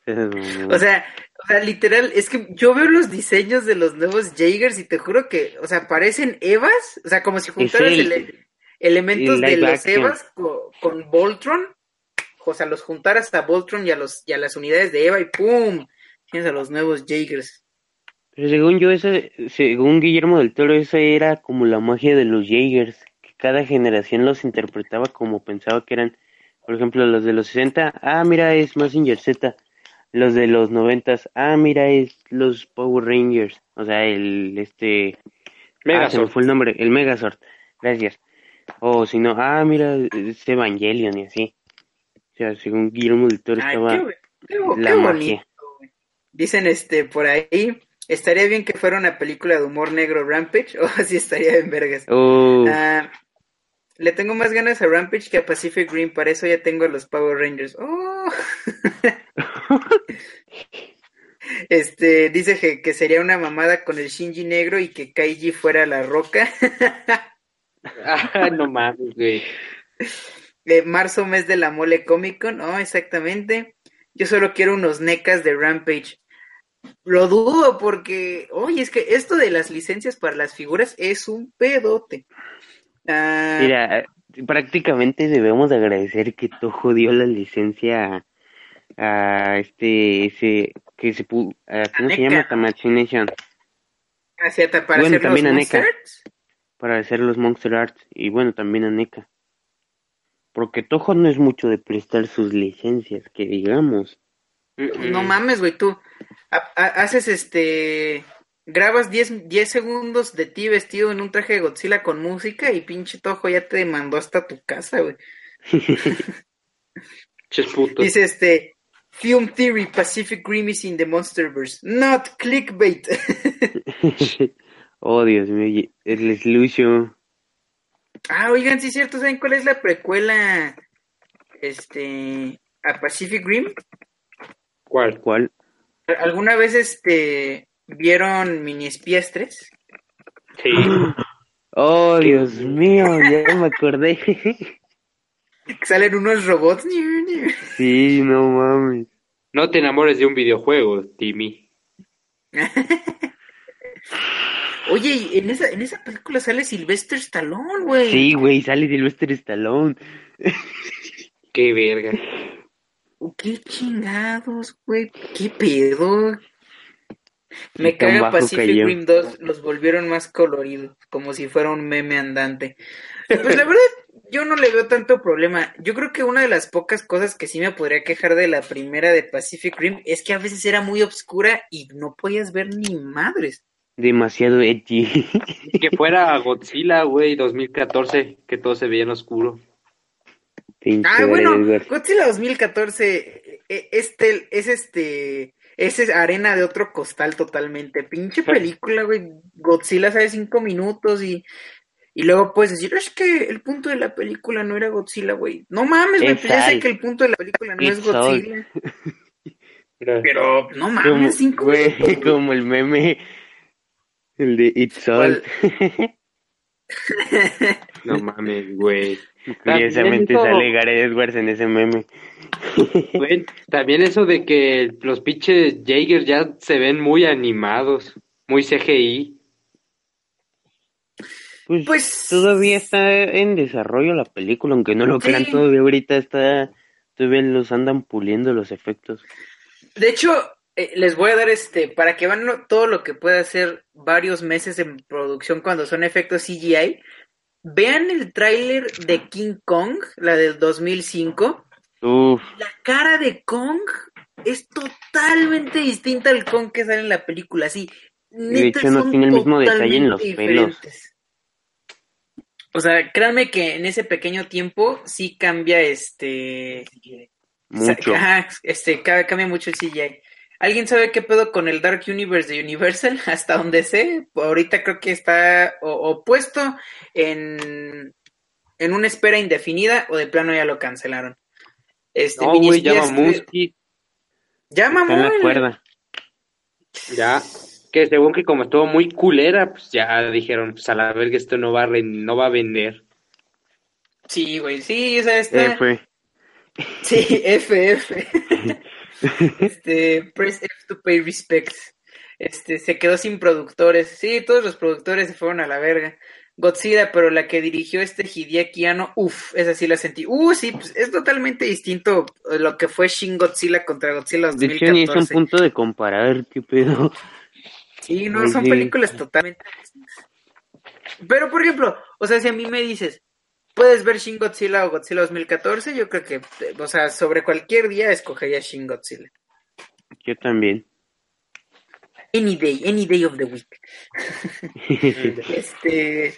Speaker 1: O sea, o sea, literal, es que yo veo los diseños de los nuevos Jaegers y te juro que, o sea, parecen Evas, o sea, como si juntaras
Speaker 2: él.
Speaker 1: el, elementos de los
Speaker 2: action.
Speaker 1: Evas co- con, Voltron, o sea, los juntaras a Voltron y a, los, y a las unidades de Eva y ¡pum! Tienes a los nuevos Jaegers.
Speaker 2: Pero según yo, ese, según Guillermo del Toro, esa era como la magia de los Jaegers, que cada generación los interpretaba como pensaba que eran. Por ejemplo, los de los 60, ah, mira, es Mazinger Z. Los de los 90, ah, mira, es los Power Rangers. O sea, el, este... Ah, se me
Speaker 4: Megazord.
Speaker 2: fue el nombre, el Megazord. Gracias. O si no, ah, mira, es Evangelion y así. O sea, según Guillermo del Toro
Speaker 1: Ay,
Speaker 2: estaba
Speaker 1: qué,
Speaker 2: la
Speaker 1: qué
Speaker 2: magia.
Speaker 1: bonito. güey. Dicen este por ahí, estaría bien que fuera una película de humor negro Rampage, o así estaría en vergas.
Speaker 2: Oh,
Speaker 1: Ah, le tengo más ganas a Rampage que a Pacific Rim, para eso ya tengo a los Power Rangers. Oh. Este, dice que, que sería una mamada con el Shinji negro y que Kaiji fuera la roca.
Speaker 4: Ah, no mames, güey.
Speaker 1: Eh, marzo, mes de la mole Comic Con, oh, exactamente. Yo solo quiero unos necas de Rampage. Lo dudo porque, oye, es que esto de las licencias para las figuras es un pedote. Ah,
Speaker 2: Mira, prácticamente debemos de agradecer que Toho dio la licencia a, a este, ese, que se a- ¿cómo se llama? Tamachination,
Speaker 1: ta- para
Speaker 2: bueno,
Speaker 1: hacer
Speaker 2: también
Speaker 1: los
Speaker 2: a NECA.
Speaker 1: Monsters.
Speaker 2: Para hacer los Monster Arts, y bueno, también a NECA. Porque Toho no es mucho de prestar sus licencias, que digamos.
Speaker 1: No mames, güey, tú ha- ha- haces este. Grabas 10, 10 segundos de ti vestido en un traje de Godzilla con música y pinche Tojo ya te mandó hasta tu casa, güey. Dice este. Film Theory Pacific Rim is in the Monsterverse. Not clickbait.
Speaker 2: oh, Dios mío, el Slucio.
Speaker 1: ah, oigan, sí es cierto, ¿saben cuál es la precuela? Este. a Pacific Rim?
Speaker 4: ¿Cuál?
Speaker 2: ¿Cuál?
Speaker 1: ¿Alguna vez este. vieron Mini Espías 3?
Speaker 4: Sí.
Speaker 2: Oh, Dios mío, ya me acordé.
Speaker 1: Salen unos robots.
Speaker 2: sí, no mames.
Speaker 4: No te enamores de un videojuego, Timmy.
Speaker 1: Oye, y en esa, en esa película sale Sylvester Stallone, güey.
Speaker 2: Sí, güey, sale Sylvester Stallone.
Speaker 4: Qué verga.
Speaker 1: Qué chingados, güey. Qué pedo. Me caga
Speaker 2: bajo
Speaker 1: Pacific
Speaker 2: cayó.
Speaker 1: Rim 2, los volvieron más coloridos, como si fuera un meme andante. Pues la verdad, yo no le veo tanto problema. Yo creo que una de las pocas cosas que sí me podría quejar de la primera de Pacific Rim es que a veces era muy oscura y no podías ver ni madres.
Speaker 2: Demasiado edgy.
Speaker 4: Que fuera Godzilla, güey, 2014, que todo se veía en oscuro.
Speaker 2: Pinche
Speaker 1: Ah, bueno,
Speaker 2: Edgar.
Speaker 1: Godzilla 2014 eh, este, es este, es arena de otro costal totalmente. Pinche película, güey. Godzilla sale cinco minutos y, y luego puedes decir, es que el punto de la película no era Godzilla, güey. No mames, güey,
Speaker 2: Es
Speaker 1: pues ya sé que el punto de la película no
Speaker 2: It's
Speaker 1: es Godzilla. Pero no
Speaker 2: Como,
Speaker 1: mames, cinco
Speaker 2: güey,
Speaker 1: minutos.
Speaker 2: como el meme. El de It's All.
Speaker 4: No mames, güey.
Speaker 2: Curiosamente
Speaker 4: eso-
Speaker 2: sale Gareth Edwards en ese meme.
Speaker 4: Güey, También eso de que los pinches Jaegers ya se ven muy animados, muy CGI.
Speaker 2: Pues,
Speaker 1: Pues-
Speaker 2: todavía está en desarrollo la película, aunque no lo
Speaker 1: Sí.
Speaker 2: crean, todavía ahorita está. Todavía los andan puliendo los efectos.
Speaker 1: De hecho, eh, les voy a dar este, para que vean lo- todo lo que puede hacer varios meses en producción cuando son efectos CGI. Vean el tráiler de King Kong, la del 2005.
Speaker 2: Uf,
Speaker 1: La cara de Kong es totalmente distinta al Kong que sale en la película. Sí,
Speaker 2: De hecho, no tiene el mismo detalle en los pelos.
Speaker 1: O sea, créanme que en ese pequeño tiempo sí cambia este
Speaker 2: mucho.
Speaker 1: Este, ca- cambia mucho el CGI. ¿Alguien sabe qué pedo con el Dark Universe de Universal? Hasta donde sé, ahorita creo que está o, o puesto en, en una espera indefinida o de plano ya lo cancelaron. Este,
Speaker 4: No, güey, llama Musky,
Speaker 1: Ya,
Speaker 2: Está en la cuerda.
Speaker 4: ya. Que según que como estuvo muy culera, pues ya dijeron, pues a la verga esto no va a, no va a vender.
Speaker 1: Sí, güey, sí, o sea, está...
Speaker 2: Fue.
Speaker 1: Sí, FF. este, press F to pay respects. Este, se quedó sin productores. Sí, todos los productores se fueron a la verga. Godzilla, pero la que dirigió este Hideaki Anno, uff, esa sí la sentí. Uh, sí, pues es totalmente distinto lo que fue Shin Godzilla contra Godzilla
Speaker 2: De hecho, es un punto de comparar, qué pedo.
Speaker 1: Sí, no, son películas totalmente Pero, por ejemplo, o sea, si a mí me dices, puedes ver Shin Godzilla o Godzilla 2014, yo creo que, o sea, sobre cualquier día escogería Shin Godzilla.
Speaker 2: Yo también.
Speaker 1: Any day, any day of the week. este,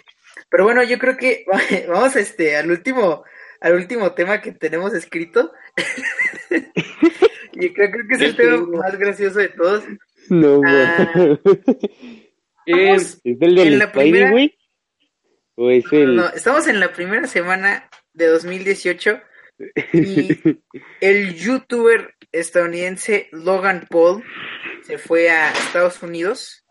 Speaker 1: pero bueno, yo creo que vamos este al último al último tema que tenemos escrito. y creo, creo, que es el tema más gracioso de todos.
Speaker 2: No, ah, ¿Es, el del la primera... ¿O es el...
Speaker 1: no, estamos en la primera semana de 2018 y el youtuber estadounidense Logan Paul se fue a Estados Unidos.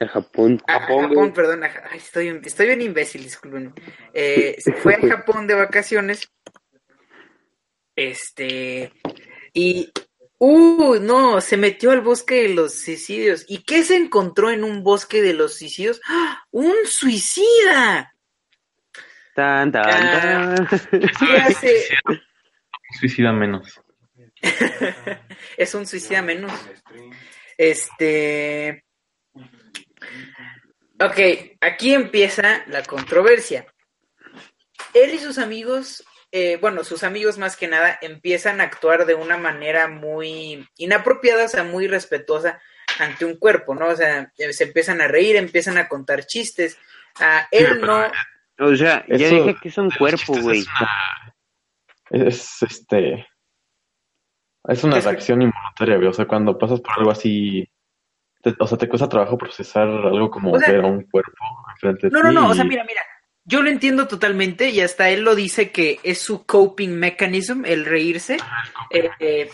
Speaker 2: A Japón.
Speaker 1: A, Japón, perdón. estoy, estoy bien imbécil, disculpen. Eh, se fue a Japón de vacaciones. Este. Y. ¡Uh! No, se metió al bosque de los suicidios. ¿Y qué se encontró en un bosque de los suicidios? ¡Ah! ¡Un suicida!
Speaker 2: Tan, tan, ah,
Speaker 3: Suicida menos.
Speaker 1: es un suicida menos. Este. Ok, aquí empieza la controversia. Él y sus amigos, eh, bueno, sus amigos más que nada, empiezan a actuar de una manera muy inapropiada, o sea, muy respetuosa ante un cuerpo, ¿no? O sea, se empiezan a reír, empiezan a contar chistes. A él no.
Speaker 2: O sea, ya dije que es un cuerpo, güey.
Speaker 3: Es este. Es una reacción involuntaria, güey. O sea, cuando pasas por algo así. o sea, te cuesta trabajo procesar algo como ver a un cuerpo enfrente de
Speaker 1: No, no, no. O sea, mira, mira. Yo lo entiendo totalmente y hasta él lo dice que es su coping mechanism, el reírse. Eh, eh,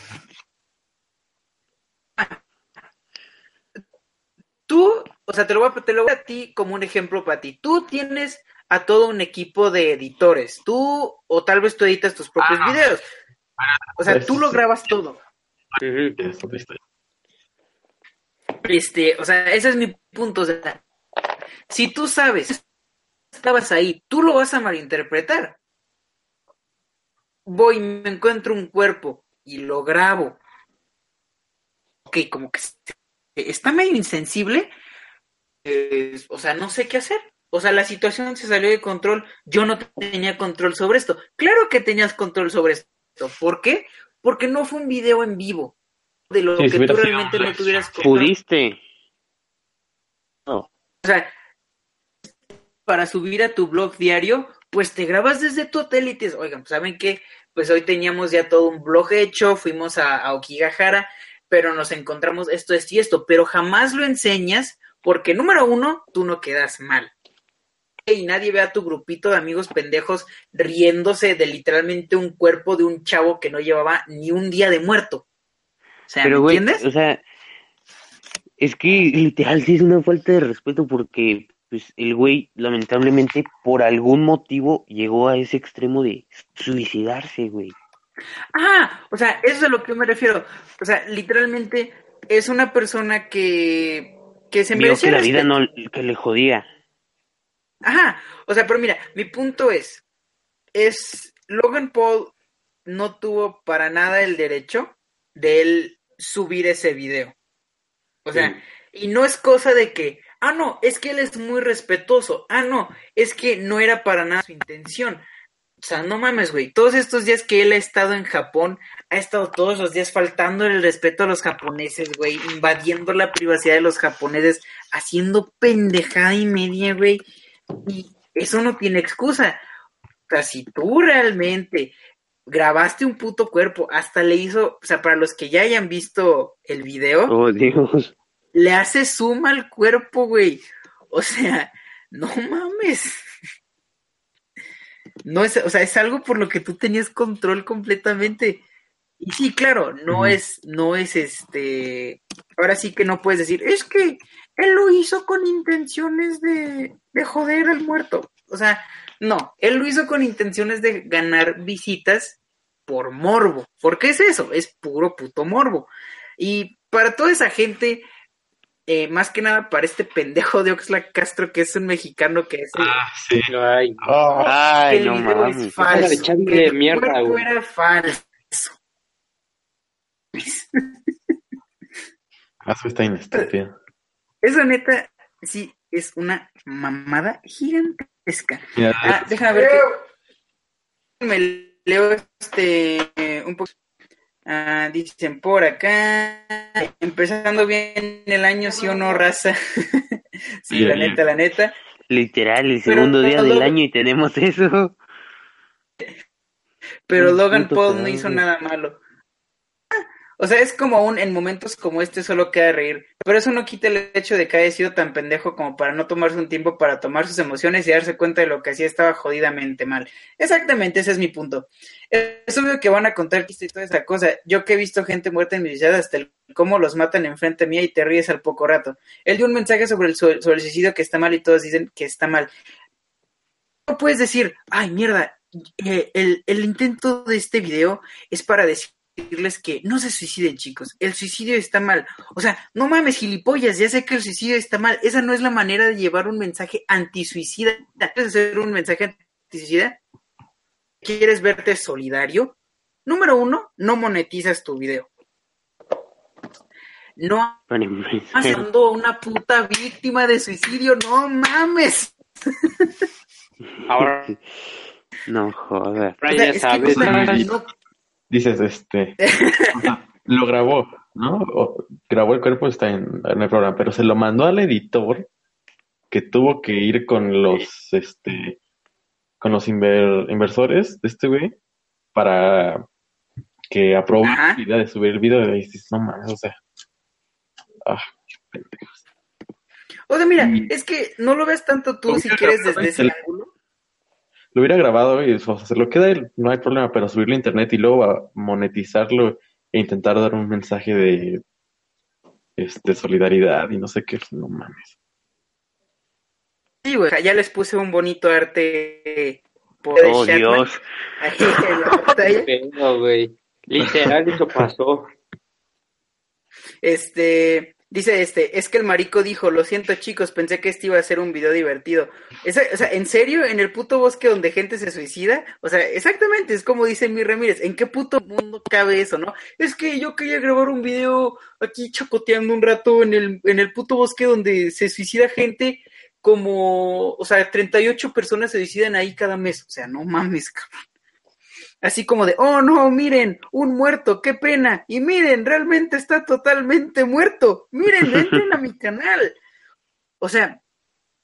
Speaker 1: tú, o sea, te lo, voy a, te lo voy a ti como un ejemplo para ti. Tú tienes a todo un equipo de editores. Tú, o tal vez tú editas tus propios ah, videos. O sea, tú lo grabas todo. Este, o sea, ese es mi punto. O sea, si tú sabes, estabas ahí, tú lo vas a malinterpretar. Voy, me encuentro un cuerpo y lo grabo. Ok, como que está medio insensible. Eh, o sea, no sé qué hacer. O sea, la situación se salió de control. Yo no tenía control sobre esto. Claro que tenías control sobre esto. ¿Por qué? Porque no fue un video en vivo de lo que tú realmente no tuvieras
Speaker 2: control. Pudiste.
Speaker 1: No. O sea, para subir a tu blog diario, pues te grabas desde tu hotel y te dices, oigan, pues, ¿saben qué? Pues hoy teníamos ya todo un blog hecho, fuimos a, a Okigahara, pero nos encontramos esto, esto y esto, pero jamás lo enseñas porque número uno, tú no quedas mal y nadie ve a tu grupito de amigos pendejos riéndose de literalmente un cuerpo de un chavo que no llevaba ni un día de muerto. O sea, ¿me entiendes?
Speaker 2: O sea, es que literal sí es una falta de respeto porque pues el güey lamentablemente por algún motivo llegó a ese extremo de suicidarse, güey.
Speaker 1: Ah, o sea, eso es a lo que me refiero. O sea, literalmente es una persona que que se
Speaker 2: merecía que la vida no que le jodía.
Speaker 1: Ajá, o sea, pero mira, mi punto es, es, Logan Paul no tuvo para nada el derecho de él subir ese video. O sea, y no es cosa de que, ah, no, es que él es muy respetuoso, ah, no, es que no era para nada su intención. O sea, no mames, güey. Todos estos días que él ha estado en Japón, ha estado todos los días faltando el respeto a los japoneses, güey. Invadiendo la privacidad de los japoneses, haciendo pendejada y media, güey. Y eso no tiene excusa. O sea, si tú realmente grabaste un puto cuerpo, hasta le hizo, o sea, para los que ya hayan visto el video,
Speaker 2: oh, Dios.
Speaker 1: Le hace suma al cuerpo, güey. O sea, no mames. No es, o sea, es algo por lo que tú tenías control completamente. Y sí, claro, no es, no es este, ahora sí que no puedes decir, es que él lo hizo con intenciones de, de joder al muerto. O sea, no, él lo hizo con intenciones de ganar visitas por morbo. ¿Por qué es eso? Es puro puto morbo. Y para toda esa gente, eh, más que nada para este pendejo de Oxlack Castro, que es un mexicano que es.
Speaker 3: Ah, sí.
Speaker 4: Ay,
Speaker 3: Oh,
Speaker 2: Ay,
Speaker 1: el
Speaker 2: no
Speaker 1: video es
Speaker 2: mames.
Speaker 1: falso.
Speaker 4: de de
Speaker 1: el
Speaker 4: mierda,
Speaker 1: cuerpo
Speaker 4: güey.
Speaker 1: era falso.
Speaker 3: Eso está inestúpido.
Speaker 1: Eso neta, sí, es una mamada gigantesca.
Speaker 3: Mira,
Speaker 1: Ah, déjame ver que me leo este un poco. Ah, dicen por acá, empezando bien el año, sí o no, raza. sí, la neta, la neta.
Speaker 2: Literal, el
Speaker 1: Pero
Speaker 2: segundo día del año y tenemos eso.
Speaker 1: Pero Logan Paul no hizo nada malo. O sea, es como un, en momentos como este solo queda reír. Pero eso no quita el hecho de que haya sido tan pendejo como para no tomarse un tiempo para tomar sus emociones y darse cuenta de lo que hacía estaba jodidamente mal. Exactamente, ese es mi punto. Es obvio que van a contar chistes y toda esa cosa. Yo que he visto gente muerta en mi ciudad hasta el cómo los matan enfrente mía y te ríes al poco rato. Él dio un mensaje sobre el, sobre el suicidio que está mal y todos dicen que está mal. No puedes decir, ay, mierda, eh, el, el intento de este video es para decirles que no se suiciden, chicos. El suicidio está mal. O sea, no mames, gilipollas, ya sé que el suicidio está mal. Esa no es la manera de llevar un mensaje antisuicida. ¿Quieres hacer un mensaje antisuicida? ¿Quieres verte solidario? Número uno, no monetizas tu video. No haciendo una puta víctima de suicidio, no mames.
Speaker 4: ahora
Speaker 2: No jodas.
Speaker 1: O sea,
Speaker 4: ya
Speaker 1: es que
Speaker 3: ¿no? Dices, este, o sea, lo grabó, ¿no? O- grabó el cuerpo, está en, en el programa, pero se lo mandó al editor que tuvo que ir con los, este, con los inver- inversores de este güey para que aprobara la idea de subir el video y dices, no mames, o sea, ah, qué pendejos.
Speaker 1: O sea, mira,
Speaker 3: Y-
Speaker 1: es que no lo ves tanto tú si quieres desde ese
Speaker 3: lo-
Speaker 1: ángulo.
Speaker 3: Lo hubiera grabado y o sea, se lo queda él, no hay problema, pero subirlo a internet y luego a monetizarlo e intentar dar un mensaje de este solidaridad y no sé qué, no mames.
Speaker 1: Sí, güey, ya les puse un bonito arte por
Speaker 2: Oh, Dios.
Speaker 1: ahí en la pantalla.
Speaker 4: Pero, güey. Literal, eso pasó.
Speaker 1: Este, dice este, es que el marico dijo, lo siento chicos, pensé que este iba a ser un video divertido. Esa- o sea, ¿en serio? ¿En el puto bosque donde gente se suicida? O sea, exactamente, es como dice mi Ramírez, ¿en qué puto mundo cabe eso, no? Es que yo quería grabar un video aquí chacoteando un rato en el, en el puto bosque donde se suicida gente como, o sea, 38 personas se suicidan ahí cada mes. O sea, no mames, cabrón. Así como de, oh no, miren, un muerto, qué pena. Y miren, realmente está totalmente muerto. Miren, entren a mi canal. O sea,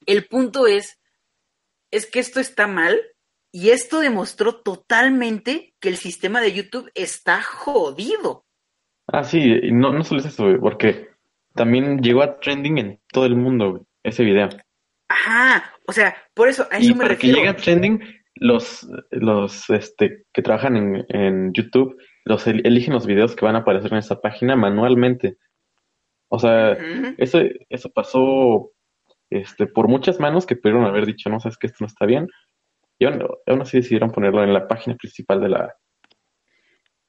Speaker 1: el punto es, es que esto está mal y esto demostró totalmente que el sistema de YouTube está jodido.
Speaker 3: Ah, sí, y no, no solo es eso, güey, porque también llegó a trending en todo el mundo, güey, ese video.
Speaker 1: Ajá, o sea, por eso a
Speaker 3: Y
Speaker 1: eso me
Speaker 3: para que llegue a trending, los, los este, que trabajan en, en YouTube, los el- eligen los videos que van a aparecer en esa página manualmente. O sea, eso, eso pasó este, por muchas manos que pudieron haber dicho, no sabes que esto no está bien. Y aún, aún así decidieron ponerlo en la página principal de la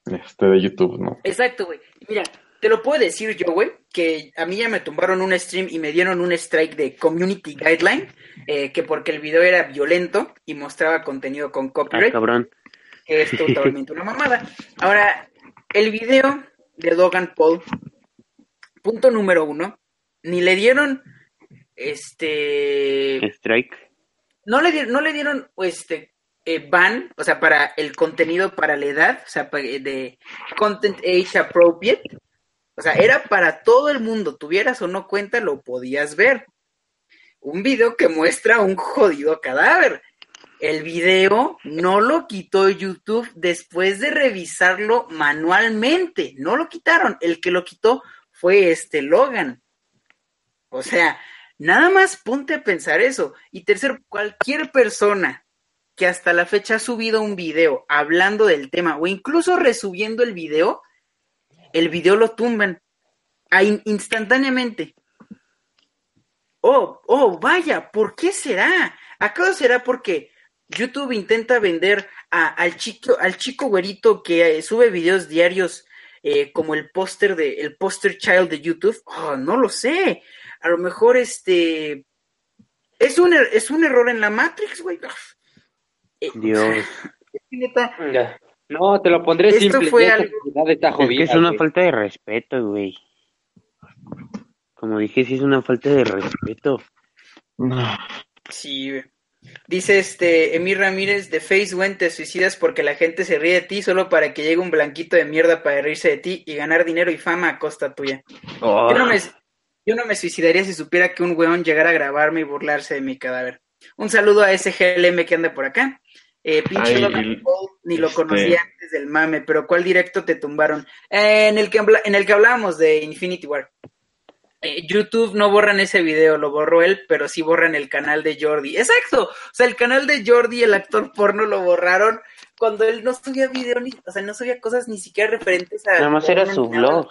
Speaker 3: este, de YouTube, ¿no?
Speaker 1: Exacto, güey. Mira, te lo puedo decir yo, güey, que a mí ya me tumbaron un stream y me dieron un strike de Community Guideline, eh, que porque el video era violento y mostraba contenido con
Speaker 2: Ah,
Speaker 1: copyright,
Speaker 2: cabrón.
Speaker 1: que es totalmente una mamada. Ahora, el video de Logan Paul, punto número uno, ni le dieron, este,
Speaker 2: Strike.
Speaker 1: no le, no le dieron este eh, ban, o sea, para el contenido para la edad, o sea, pa- de content age appropriate. O sea, era para todo el mundo, tuvieras o no cuenta, lo podías ver. Un video que muestra un jodido cadáver. El video no lo quitó YouTube después de revisarlo manualmente. No lo quitaron. El que lo quitó fue este Logan. O sea, nada más ponte a pensar eso. Y tercero, cualquier persona que hasta la fecha ha subido un video hablando del tema o incluso resubiendo el video, el video lo tumban ahí instantáneamente. Oh, oh, vaya, ¿por qué será? ¿Acaso será porque YouTube intenta vender a- al chico, al chico güerito que eh, sube videos diarios eh, como el póster de, el póster child de YouTube, oh, no lo sé. A lo mejor este es un, er, es un error en la Matrix, güey.
Speaker 2: Eh, Dios.
Speaker 4: No, te lo pondré
Speaker 1: Esto
Speaker 4: simple.
Speaker 1: fue algo-
Speaker 2: Es que es una
Speaker 4: güey.
Speaker 2: falta de respeto, güey. Como dije, sí es una falta de respeto.
Speaker 3: No.
Speaker 1: Sí, güey. Dice este Emir Ramírez de Face When te suicidas porque la gente se ríe de ti solo para que llegue un blanquito de mierda para reírse de ti y ganar dinero y fama a costa tuya.
Speaker 2: Oh,
Speaker 1: Yo no me, yo no me suicidaría si supiera que un weón llegara a grabarme y burlarse de mi cadáver. Un saludo a ese GLM que anda por acá. Eh, pinche
Speaker 3: Ay,
Speaker 1: Logan
Speaker 3: el-
Speaker 1: Paul, ni lo
Speaker 3: este-
Speaker 1: conocía antes del mame, pero ¿cuál directo te tumbaron? Eh, en, el que en el que hablábamos de Infinity War. Eh, YouTube no borran ese video, lo borró él, pero sí borran el canal de Jordi. Exacto, o sea, el canal de Jordi, el actor porno, lo borraron cuando él no subía video, ni, o sea, no subía cosas ni siquiera referentes a...
Speaker 2: Nada más era su blog.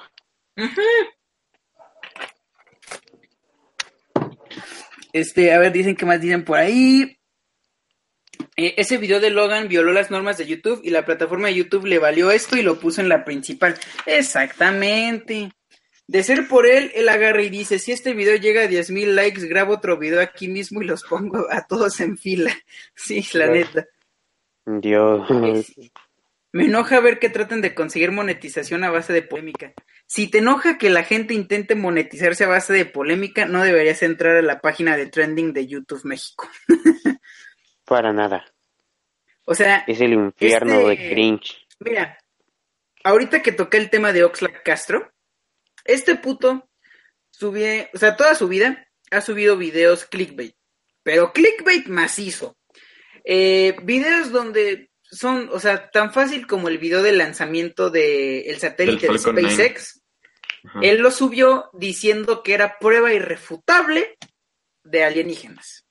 Speaker 1: Este, a ver, dicen que más dicen por ahí. Eh, ese video de Logan violó las normas de YouTube y la plataforma de YouTube le valió esto y lo puso en la principal. Exactamente. De ser por él, él agarra y dice, si este video llega a 10.000 likes, grabo otro video aquí mismo y los pongo a todos en fila. Sí, la neta.
Speaker 2: Dios.
Speaker 1: Me enoja ver que traten de conseguir monetización a base de polémica. Si te enoja que la gente intente monetizarse a base de polémica, no deberías entrar a la página de trending de YouTube México.
Speaker 2: Para nada.
Speaker 1: O sea,
Speaker 2: Es el infierno
Speaker 1: Este-
Speaker 2: de cringe.
Speaker 1: Mira, ahorita que toqué el tema de Oxlack Castro, este puto subí, o sea, toda su vida ha subido videos clickbait, pero clickbait macizo. Eh, videos donde son, o sea, tan fácil como el video del lanzamiento del satélite
Speaker 3: Del
Speaker 1: de SpaceX. Él lo subió diciendo que era prueba irrefutable de alienígenas.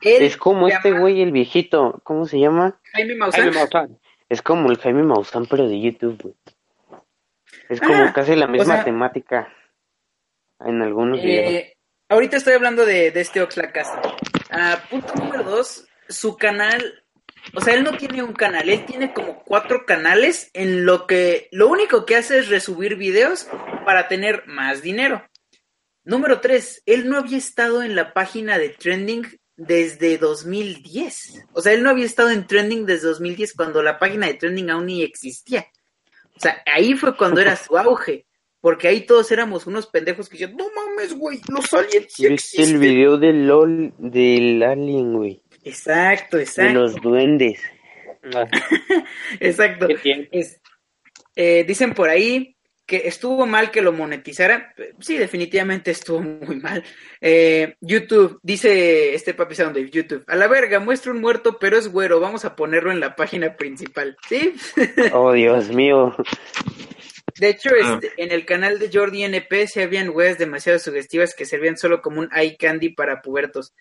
Speaker 1: Él
Speaker 2: Es como este güey, el viejito. ¿Cómo se llama?
Speaker 1: Jaime Maussan.
Speaker 4: Jaime Maussan.
Speaker 2: Es como el Jaime Maussan, pero de YouTube, güey. Es como
Speaker 1: Ah,
Speaker 2: casi la misma
Speaker 1: sea-
Speaker 2: temática en algunos videos.
Speaker 1: Eh, ahorita estoy hablando de, de este Oxlack Castro. Ah, punto número dos, su canal, o sea, él no tiene un canal, él tiene como cuatro canales en lo que lo único que hace es resubir videos para tener más dinero. Número tres, él no había estado en la página de Trending desde 2010. O sea, él no había estado en Trending desde 2010 cuando la página de Trending aún ni existía. O sea, ahí fue cuando era su auge. Porque ahí todos éramos unos pendejos que decían, no mames, güey, los aliens sí
Speaker 2: ¿Viste el video del LOL del alien, güey?
Speaker 1: Exacto,
Speaker 2: De
Speaker 1: exacto.
Speaker 2: los duendes.
Speaker 4: Ah,
Speaker 1: Exacto.
Speaker 4: ¿Qué tiene?
Speaker 1: Es- eh, dicen por ahí que estuvo mal que lo monetizara. Sí, definitivamente estuvo muy mal. Eh, YouTube, dice este papi Sound de YouTube, a la verga, muestra un muerto, pero es güero, vamos a ponerlo en la página principal. ¿Sí?
Speaker 2: Oh, Dios mío.
Speaker 1: De hecho,
Speaker 3: Ah.
Speaker 1: este, en el canal de Jordi NP se habían weas demasiado sugestivas que servían solo como un eye candy para pubertos.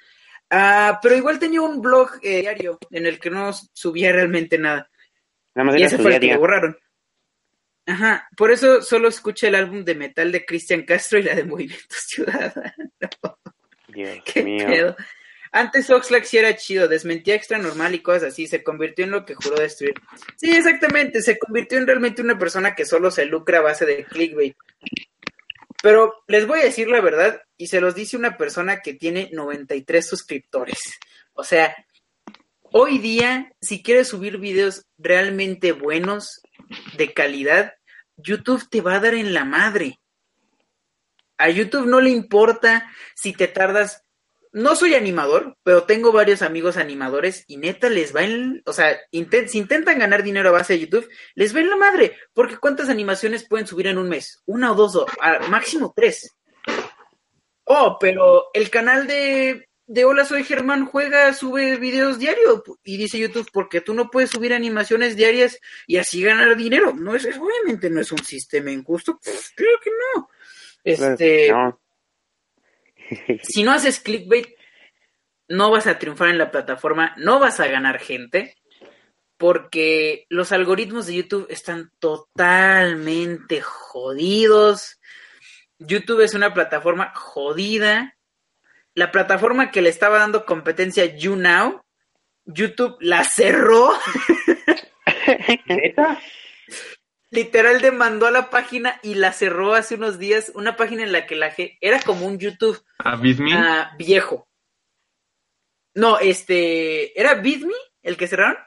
Speaker 1: Ah, pero igual tenía un blog eh, diario en el que no subía realmente nada.
Speaker 2: Nada más
Speaker 1: Y ese fue el que
Speaker 2: día.
Speaker 1: borraron. Ajá, por eso solo escuché el álbum de metal de Cristian Castro y la de Movimiento Ciudadano.
Speaker 2: Dios
Speaker 1: Qué
Speaker 2: mío.
Speaker 1: pedo. Antes Oxlack sí era chido, desmentía extra normal y cosas así, se convirtió en lo que juró destruir. Sí, exactamente, se convirtió en realmente una persona que solo se lucra a base de clickbait. Pero les voy a decir la verdad, y se los dice una persona que tiene 93 suscriptores. O sea, hoy día, si quieres subir videos realmente buenos, de calidad, YouTube te va a dar en la madre. A YouTube no le importa si te tardas. No soy animador, pero tengo varios amigos animadores y neta les va en. O sea, si intentan ganar dinero a base de YouTube, les va en la madre. Porque ¿cuántas animaciones pueden subir en un mes? Una o dos, o máximo tres. Oh, pero el canal de, de Hola Soy Germán juega, sube videos diario y dice YouTube, porque tú no puedes subir animaciones diarias y así ganar dinero. No es, obviamente no es un sistema injusto. Pff, Creo que no. Este,
Speaker 2: No.
Speaker 1: si no haces clickbait, no vas a triunfar en la plataforma, no vas a ganar gente, porque los algoritmos de YouTube están totalmente jodidos. YouTube es una plataforma jodida. La plataforma que le estaba dando competencia YouNow, YouTube la cerró.
Speaker 4: ¿Neta?
Speaker 1: literal demandó a la página y la cerró hace unos días, una página en la que la gente era como un YouTube ah, viejo. No, este, ¿era Bitme el que cerraron?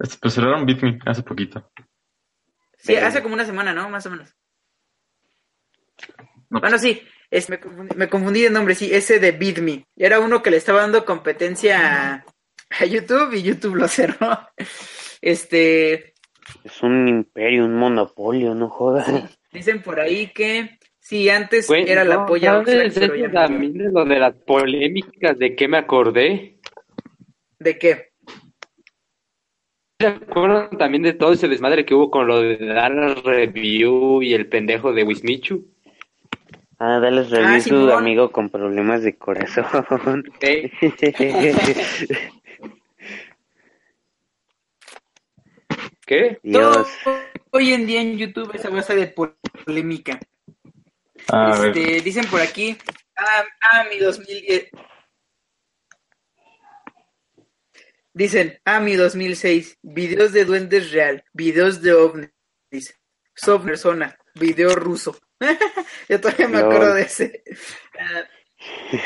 Speaker 3: Este, Pues cerraron Bitme hace poquito.
Speaker 1: Sí, hace como una semana, ¿no? Más o menos.
Speaker 3: No,
Speaker 1: Bueno, sí, es, me, confundí, me confundí de nombre, sí, ese de Bitme. Era uno que le estaba dando competencia a, a YouTube y YouTube lo cerró. Este,
Speaker 2: Es un imperio, un monopolio, no jodas.
Speaker 1: dicen por ahí que sí, antes era la polla
Speaker 4: ¿sabes
Speaker 1: Oxlack, pero
Speaker 4: eso
Speaker 1: ya no.
Speaker 4: también de lo de las polémicas de qué me acordé?
Speaker 1: ¿De qué?
Speaker 4: ¿Se acuerdan también de todo ese desmadre que hubo con lo de dar review y el pendejo de Wismichu?
Speaker 2: Ah, dale review
Speaker 1: Ah,
Speaker 2: a su
Speaker 1: Simón.
Speaker 2: amigo con problemas de corazón.
Speaker 4: ¿Eh? ¿Qué?
Speaker 1: Todo hoy en día en YouTube es a base de polémica.
Speaker 3: A ver,
Speaker 1: Este, dicen por aquí, ah, ah, mi 2010. Dicen, ah, mi 2006, videos de duendes real, videos de ovnis, soft persona, video ruso. Yo todavía me acuerdo de ese.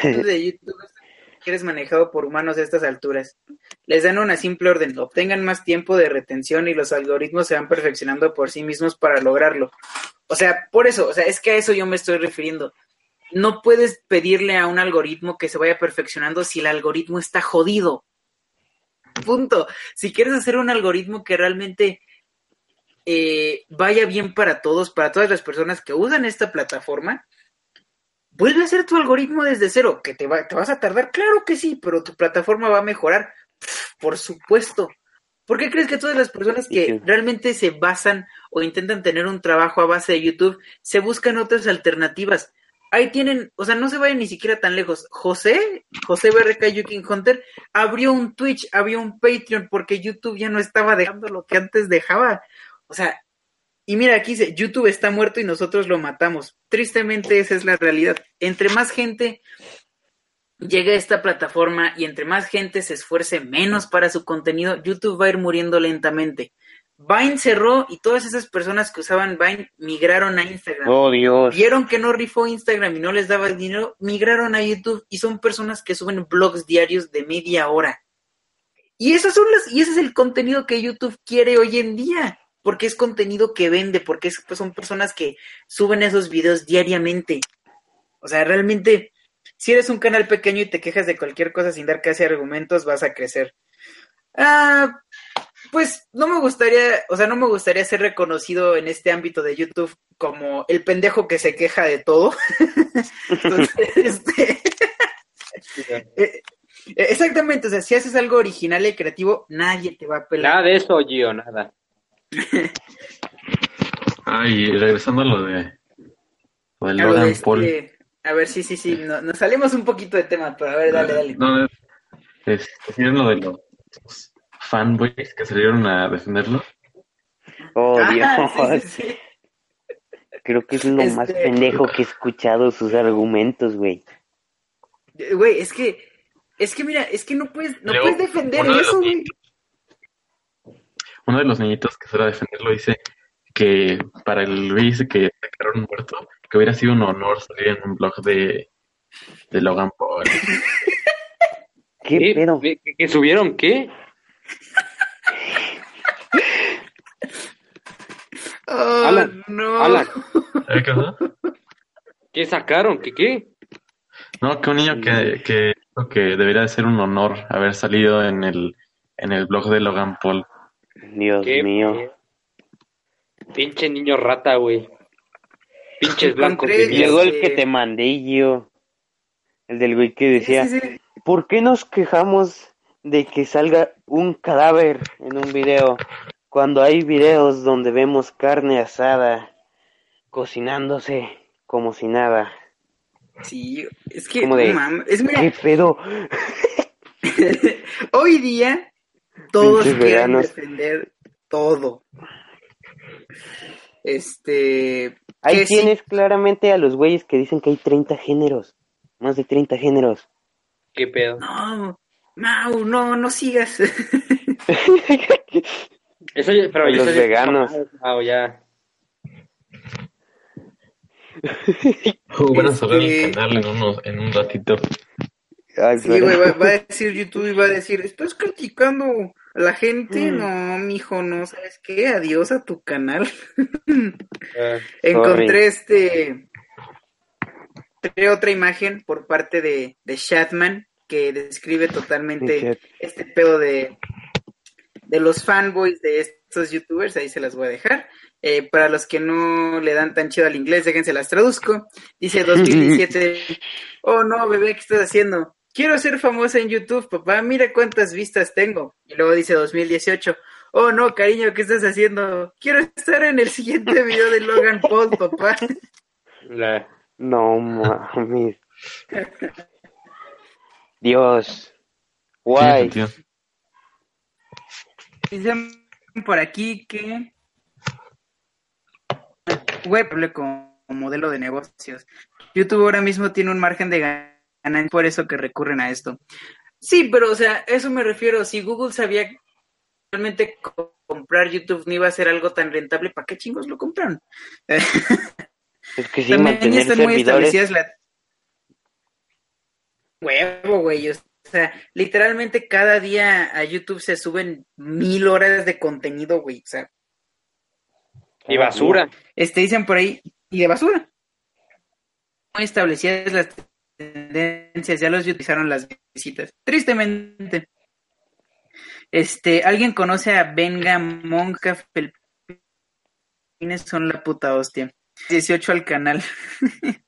Speaker 1: De YouTube que eres manejado por humanos a estas alturas. Les dan una simple orden, obtengan más tiempo de retención y los algoritmos se van perfeccionando por sí mismos para lograrlo. O sea, por eso, o sea, es que a eso yo me estoy refiriendo. No puedes pedirle a un algoritmo que se vaya perfeccionando si el algoritmo está jodido. Punto. Si quieres hacer un algoritmo que realmente eh, vaya bien para todos, para todas las personas que usan esta plataforma, vuelve a hacer tu algoritmo desde cero. ¿Que te, va- te vas a tardar? Claro que sí, pero tu plataforma va a mejorar. Por supuesto. ¿Por qué crees que todas las personas que realmente se basan o intentan tener un trabajo a base de YouTube se buscan otras alternativas? Ahí tienen, o sea, no se vayan ni siquiera tan lejos. José, José BRK Yukin Hunter, abrió un Twitch, abrió un Patreon porque YouTube ya no estaba dejando lo que antes dejaba. O sea, y mira, aquí dice, YouTube está muerto y nosotros lo matamos. Tristemente esa es la realidad. Entre más gente llegue a esta plataforma y entre más gente se esfuerce menos para su contenido, YouTube va a ir muriendo lentamente. Vine cerró y todas esas personas que usaban Vine migraron a Instagram.
Speaker 2: Oh, Dios.
Speaker 1: Vieron que no rifó Instagram y no les daba dinero, migraron a YouTube y son personas que suben blogs diarios de media hora. Y esas son las, y ese es el contenido que YouTube quiere hoy en día, porque es contenido que vende, porque es- pues, son personas que suben esos videos diariamente. O sea, realmente, si eres un canal pequeño y te quejas de cualquier cosa sin dar casi argumentos, vas a crecer. Ah, pues no me gustaría, o sea, no me gustaría ser reconocido en este ámbito de YouTube como el pendejo que se queja de todo. Entonces, este, eh, exactamente, o sea, si haces algo original y creativo, nadie te va a pelar.
Speaker 4: Nada de eso, Gio, nada.
Speaker 3: Ay, regresando a lo de, lo
Speaker 1: de
Speaker 3: Logan Paul.
Speaker 1: este- a ver, sí, sí, sí, no- nos salimos un poquito de tema, pero a ver, dale, dale.
Speaker 3: No, es, ¿vieron lo de los fanboys que salieron a defenderlo?
Speaker 2: Oh,
Speaker 1: Ah,
Speaker 2: Dios.
Speaker 1: sí, sí, sí.
Speaker 2: Creo que es lo más
Speaker 1: Este-
Speaker 2: pendejo que he escuchado sus argumentos, güey.
Speaker 1: Eh, Güey, es que, es que mira, es que no puedes, no
Speaker 3: Luego,
Speaker 1: puedes defender eso, güey.
Speaker 3: Uno de los niñitos que a defenderlo dice que para el dice que sacaron muerto, que hubiera sido un honor salir en un blog de, de Logan Paul.
Speaker 2: ¿Qué
Speaker 4: ¿Qué?
Speaker 2: pedo?
Speaker 4: ¿Que, que subieron qué?
Speaker 1: Oh,
Speaker 4: Alan,
Speaker 1: no.
Speaker 4: Alan,
Speaker 3: ¿Eh, qué pasó?
Speaker 4: ¿qué sacaron? ¿Qué qué?
Speaker 3: No, que un niño que, que dijo que debería de ser un honor haber salido en el, en el blog de Logan Paul.
Speaker 2: Dios
Speaker 4: ¿Qué
Speaker 2: mío.
Speaker 4: Pinche niño rata, güey. Pinches blancos.
Speaker 2: Llegó el que te mandé yo. El del güey que decía,
Speaker 1: Sí, sí, sí.
Speaker 2: ¿por qué nos quejamos de que salga un cadáver en un video cuando hay videos donde vemos carne asada cocinándose como si nada?
Speaker 1: Sí, es que,
Speaker 2: Como de-
Speaker 1: no mames, es mira,
Speaker 2: ¿Qué pedo?
Speaker 1: hoy día todos
Speaker 2: Pinches
Speaker 1: quieren
Speaker 2: veganos.
Speaker 1: defender todo. Este,
Speaker 2: Ahí
Speaker 1: sí,
Speaker 2: tienes claramente a los güeyes que dicen que hay 30 géneros. Más de 30 géneros.
Speaker 4: ¿Qué pedo?
Speaker 1: no, Mau, no, no sigas.
Speaker 4: Eso ya- pero
Speaker 2: Los
Speaker 4: eso
Speaker 2: veganos.
Speaker 4: Ah, ya.
Speaker 3: van a cerrar el
Speaker 1: Este-
Speaker 3: canal en, unos, en un ratito.
Speaker 2: Ay,
Speaker 1: Sí, güey, va, va a decir YouTube y va a decir, ¿estás criticando a la gente?
Speaker 2: Mm.
Speaker 1: No, mijo, no, ¿sabes qué? Adiós a tu canal.
Speaker 4: Ah,
Speaker 1: Encontré este... otra imagen por parte de, de Shatman que describe totalmente este pedo de, de los fanboys de estos youtubers, ahí se las voy a dejar. Eh, para los que no le dan tan chido al inglés, déjense las traduzco. Dice 2017, oh no, bebé, ¿qué estás haciendo? Quiero ser famosa en YouTube, papá, mira cuántas vistas tengo. Y luego dice 2018, oh no, cariño, ¿qué estás haciendo? Quiero estar en el siguiente video de Logan Paul, papá.
Speaker 4: la-
Speaker 2: No mames. Dios. Guay.
Speaker 1: Dicen por aquí que web como modelo de negocios. YouTube ahora mismo tiene un margen de ganancia, por eso que recurren a esto. Sí, pero o sea, eso me refiero. Si Google sabía realmente co- comprar YouTube no iba a ser algo tan rentable, ¿para qué chingos lo compraron?
Speaker 2: Es que sí,
Speaker 1: También
Speaker 2: mantener
Speaker 1: están muy establecidas la... Huevo, güey. O sea, literalmente cada día a YouTube se suben mil horas de contenido, güey. O sea,
Speaker 4: Y basura.
Speaker 1: este dicen por ahí, y de basura. Muy establecidas las tendencias, ya los utilizaron las visitas. Tristemente. Este, ¿alguien conoce a Venga Monja Felpines? Son la puta hostia. 18 al canal.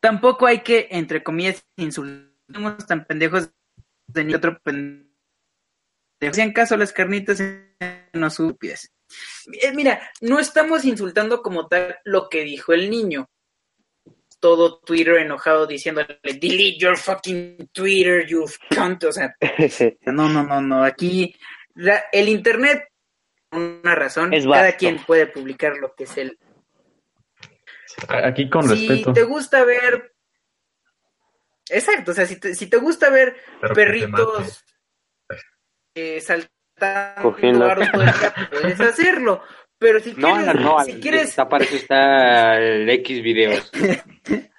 Speaker 1: Tampoco hay que, entre comillas, insultemos tan pendejos de ni otro pendejo. Hacían caso las carnitas no estúpidas. Eh, Mira, no estamos insultando como tal lo que dijo el niño. Todo Twitter enojado diciéndole, delete your fucking Twitter, you cunt. O sea, no, no, no, no. Aquí la- el internet, una razón,
Speaker 2: Es
Speaker 1: cada
Speaker 2: vasto.
Speaker 1: quien puede publicar lo que es el.
Speaker 3: Aquí con
Speaker 1: si
Speaker 3: respeto.
Speaker 1: te gusta ver. Exacto, o sea, si te, si te gusta ver
Speaker 3: pero
Speaker 1: perritos eh, saltando
Speaker 2: Cogiendo.
Speaker 1: aros todo el día, puedes hacerlo. Pero si
Speaker 4: No,
Speaker 1: quieres,
Speaker 4: no, no.
Speaker 1: si quieres,
Speaker 4: está- para eso está el X videos.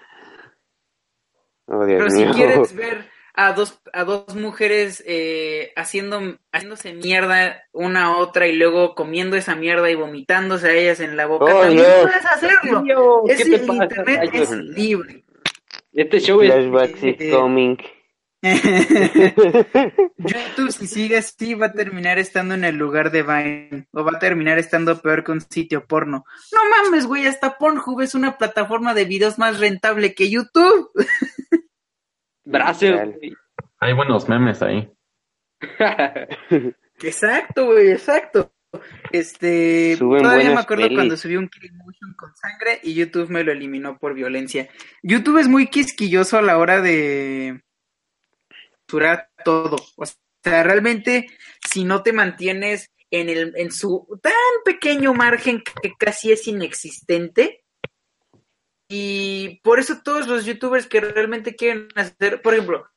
Speaker 2: Oh, Dios
Speaker 1: pero si
Speaker 2: mío.
Speaker 1: quieres ver a dos a dos mujeres eh, haciendo haciéndose mierda una a otra y luego comiendo esa mierda y vomitándose a ellas en la boca,
Speaker 2: Oh,
Speaker 1: también
Speaker 2: Dios.
Speaker 1: puedes hacerlo.
Speaker 4: ¿Qué
Speaker 1: Es el internet es libre.
Speaker 4: Este show es
Speaker 2: Flashbacks is
Speaker 1: Eh,
Speaker 2: coming.
Speaker 1: YouTube, si sigue así, va a terminar estando en el lugar de Vine. O va a terminar estando peor que un sitio porno. No mames, güey, hasta Pornhub es una plataforma de videos más rentable que YouTube.
Speaker 4: Bracer.
Speaker 3: Hay buenos memes ahí.
Speaker 1: Exacto, güey, exacto. Este,
Speaker 2: Suben
Speaker 1: todavía me acuerdo
Speaker 2: pelis.
Speaker 1: cuando subí un Motion con sangre y YouTube me lo eliminó por violencia. YouTube es muy quisquilloso a la hora de todo. O sea, realmente, si no te mantienes en el, en su tan pequeño margen que casi es inexistente, y por eso todos los youtubers que realmente quieren hacer, por ejemplo,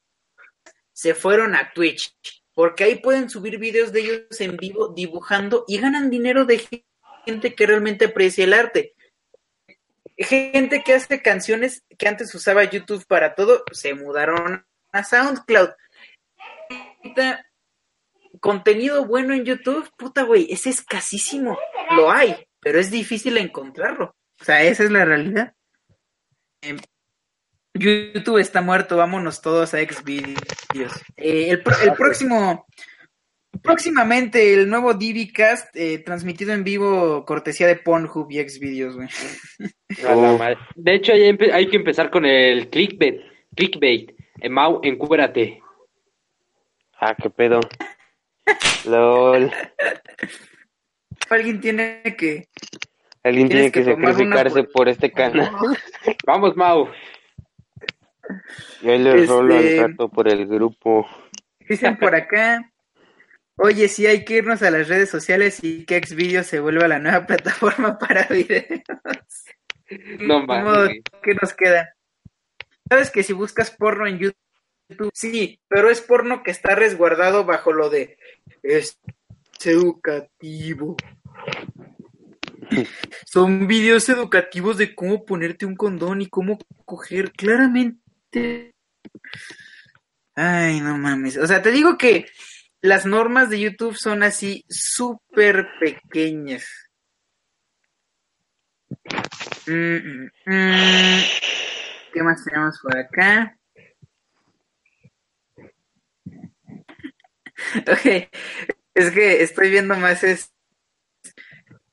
Speaker 1: se fueron a Twitch, porque ahí pueden subir videos de ellos en vivo dibujando y ganan dinero de gente que realmente aprecia el arte. Gente que hace canciones que antes usaba YouTube para todo, se mudaron a SoundCloud. Ahorita, Contenido bueno en YouTube, puta güey, es escasísimo. Lo hay, pero es difícil encontrarlo. O sea, esa es la realidad. Eh, YouTube está muerto, vámonos todos a Xvideos. Eh, el, pro- el próximo, próximamente el nuevo DVCast eh, transmitido en vivo cortesía de Pornhub y Xvideos, güey.
Speaker 4: Madre. De hecho, hay que empezar con el clickbait. Clickbait. Eh, Mau, encúbrate.
Speaker 2: Ah, qué pedo. LOL.
Speaker 1: Alguien tiene que
Speaker 2: Alguien tiene que,
Speaker 1: que tomar una
Speaker 2: sacrificarse
Speaker 1: por-
Speaker 2: este canal.
Speaker 4: Vamos, Mau.
Speaker 2: Yo le rolo al
Speaker 1: Este-
Speaker 2: rato por el grupo.
Speaker 1: Dicen por acá, oye, sí hay que irnos a las redes sociales y que Xvideos se vuelva la nueva plataforma para videos.
Speaker 4: No
Speaker 1: ¿Cómo
Speaker 4: mames.
Speaker 1: ¿Qué nos queda? ¿Sabes que si buscas porno en YouTube, sí, pero es porno que está resguardado bajo lo de es educativo. Son videos educativos de cómo ponerte un condón y cómo coger claramente. Ay, no mames. O sea, te digo que las normas de YouTube son así súper pequeñas. Mm, mm, mm. ¿Qué más tenemos por acá? ok, es que estoy viendo más es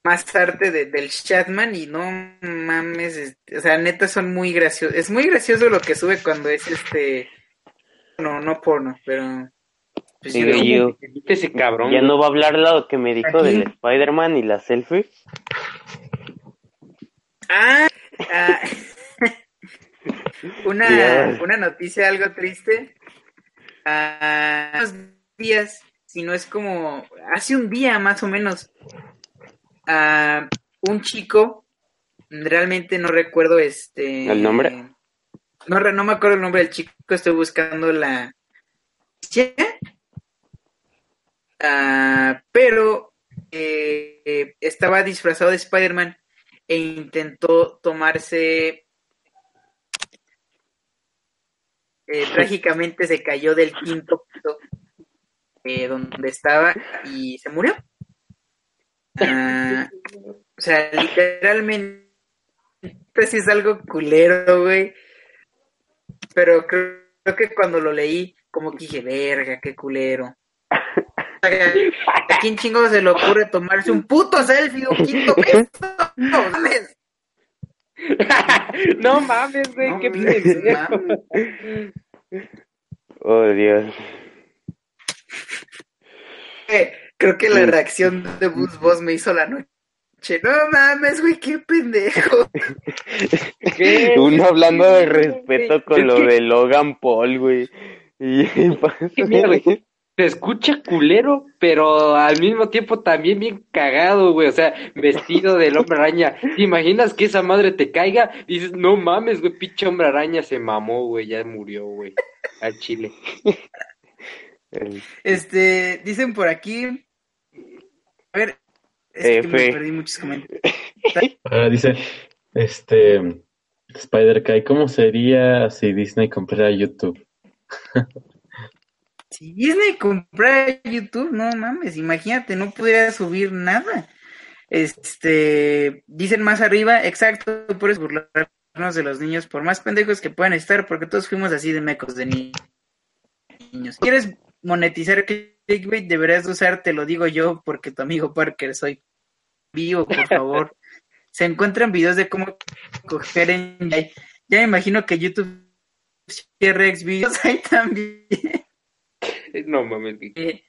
Speaker 1: más arte de, del Chatman y no mames, o sea, neta son muy graciosos. Es muy gracioso lo que sube cuando es este no, no porno, pero
Speaker 2: pues ese cabrón. Ya no va a hablar lo que me dijo del Spider-Man y la selfie.
Speaker 1: Ah, ah una, una noticia algo triste. Ah, días, si no es como hace un día más o menos, a un chico, realmente no recuerdo este...
Speaker 2: ¿El nombre?
Speaker 1: No, no me acuerdo el nombre del chico, estoy buscando la... Ah, pero eh, estaba disfrazado de Spider-Man e intentó tomarse... Eh, trágicamente se cayó del quinto piso eh, donde estaba y se murió. Ah, o sea, literalmente sí es algo culero, güey. Pero creo, que cuando lo leí, como que dije, verga, qué culero. ¿A quién chingo se le ocurre tomarse un puto selfie un quinto No mames.
Speaker 4: No mames, güey, qué
Speaker 2: mames. Oh, Dios.
Speaker 1: Creo que la reacción de Buzz Boss me hizo la noche. No mames, güey, qué pendejo.
Speaker 2: Uno hablando de respeto con lo de Logan Paul, güey. Y
Speaker 4: se escucha culero, pero al mismo tiempo también bien cagado, güey. O sea, vestido del hombre araña. ¿Te imaginas que esa madre te caiga? Y dices, no mames, güey, pinche hombre araña se mamó, güey, ya murió, güey. Al chile.
Speaker 1: Este, dicen por aquí. A ver, es que me perdí muchos comentarios.
Speaker 3: Ah, dice, este, Spider Kai, ¿cómo sería si Disney comprara YouTube?
Speaker 1: si Disney comprara YouTube, no mames, imagínate, no pudiera subir nada. Este, dicen más arriba, exacto, por eso burlarnos de los niños, por más pendejos que puedan estar, porque todos fuimos así de mecos de niños. ¿Quieres monetizar clickbait deberías usar, te lo digo yo, porque tu amigo Parker soy vivo, por favor. Se encuentran videos de cómo coger en... Ya me imagino que YouTube cierre videos ahí también.
Speaker 4: No mames.
Speaker 1: Eh,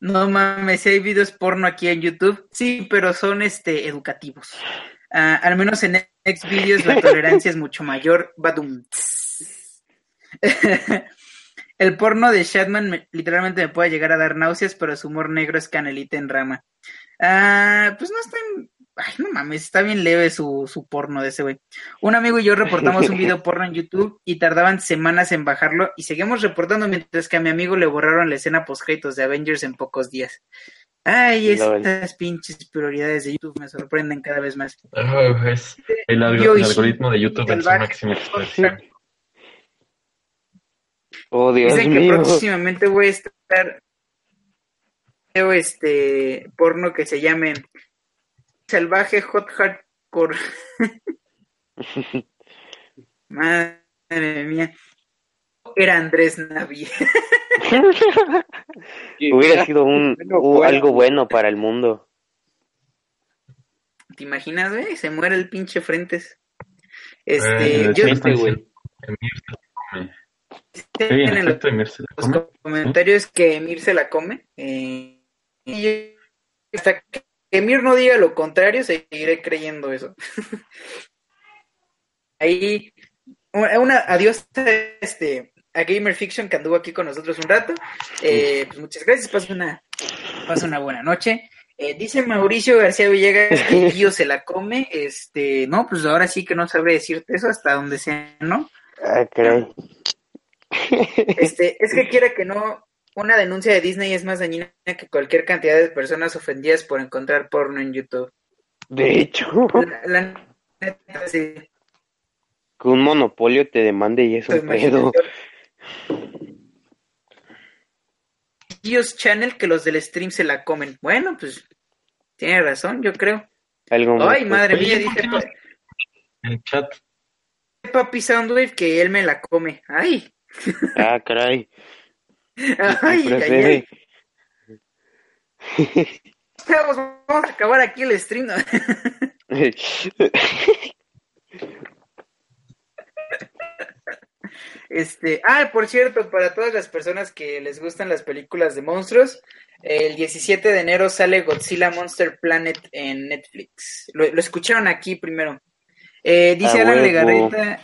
Speaker 1: no mames, hay videos porno aquí en YouTube. Sí, pero son este educativos. Ah, al menos en Xvideos la tolerancia es mucho mayor. Badum. El porno de Shatman literalmente me puede llegar a dar náuseas, pero su humor negro es canelita en rama. Ah, pues no está en... Ay, no mames, está bien leve su, su porno de ese güey. Un amigo y yo reportamos un video porno en YouTube y tardaban semanas en bajarlo y seguimos reportando mientras que a mi amigo le borraron la escena post de Avengers en pocos días. Ay, estas pinches prioridades de YouTube me sorprenden cada vez más.
Speaker 3: el, algoritmo de YouTube en su máxima expresión.
Speaker 2: Oh, Dios
Speaker 1: Dicen que próximamente voy a estar este porno que se llame Salvaje Hot Hardcore. Madre mía. Era Andrés Navi.
Speaker 2: Hubiera sido un, algo bueno para el mundo.
Speaker 1: ¿Te imaginas, güey? Se muere el pinche Frentes. Este, eh, yo, este, güey en los, comentarios que Emir se la come. Eh, y hasta que Emir no diga lo contrario, seguiré creyendo eso. Ahí, una adiós este, a Gamer Fiction que anduvo aquí con nosotros un rato. Eh, pues muchas gracias, pasa una, pasa una buena noche. Eh, dice Mauricio García Villegas que Gio se la come. Este, no, pues ahora sí que no sabré decirte eso hasta donde sea, ¿no?
Speaker 2: Ah,
Speaker 1: este, es que quiere que no, una denuncia de Disney es más dañina que cualquier cantidad de personas ofendidas por encontrar porno en YouTube.
Speaker 2: De hecho,
Speaker 1: La, la neta, sí.
Speaker 2: que un monopolio te demande y es un pedo.
Speaker 1: Gios Channel que los del stream se la comen. Bueno, pues tiene razón, yo creo.
Speaker 2: Algo más.
Speaker 1: Ay, madre
Speaker 3: Oye,
Speaker 1: mía,
Speaker 3: ¿por
Speaker 1: dice pa-
Speaker 3: El chat.
Speaker 1: Papi Soundwave que él me la come. Ay,
Speaker 2: Ah, caray.
Speaker 1: ay. Chavos, vamos a acabar aquí el stream. ¿no? Este, ah, por cierto, para todas las personas que les gustan las películas de monstruos, el 17 de enero sale Godzilla Monster Planet en Netflix. Lo, lo escucharon aquí primero. Eh, dice
Speaker 2: A
Speaker 1: Alan. Legarreta,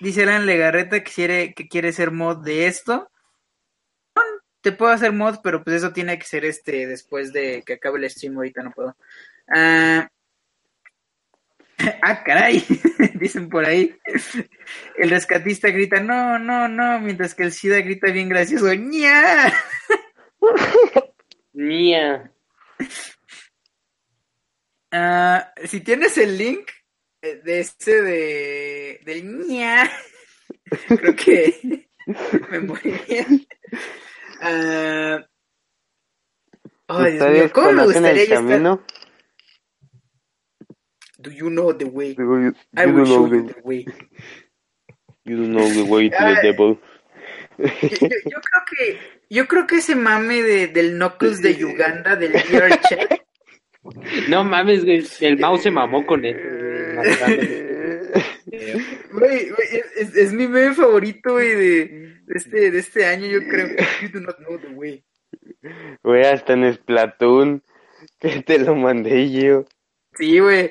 Speaker 1: dice Alan Legarreta que quiere, que quiere ser mod de esto. Te puedo hacer mod, pero pues eso tiene que ser este después de que acabe el stream, ahorita no puedo. Ah, ah, caray, dicen por ahí. El rescatista grita, no, no, no, mientras que el SIDA grita bien gracioso, ¡ña!
Speaker 4: Mía.
Speaker 1: Ah, si tienes el link eh, de ese de del ña, creo que me moriría. Ah, ay, Dios mío,
Speaker 2: ¿Ustedes
Speaker 1: ¿cómo me gustaría
Speaker 2: el
Speaker 1: ya estar?
Speaker 2: camino?
Speaker 1: Do you know the way?
Speaker 2: You
Speaker 1: I will
Speaker 2: don't
Speaker 1: show
Speaker 2: know
Speaker 1: you
Speaker 2: the-
Speaker 1: way.
Speaker 2: you don't know the way to the devil.
Speaker 1: Yo, yo- yo creo que yo creo que ese mame de, del Knuckles de Uganda del VR chat
Speaker 4: No mames, güey. El mouse se mamó con él.
Speaker 1: Güey, güey, es, mi meme favorito, güey, de, de este, de este año, yo creo. You do not know the way.
Speaker 2: Güey, hasta en Splatoon, que te lo mandé yo.
Speaker 1: Sí, güey.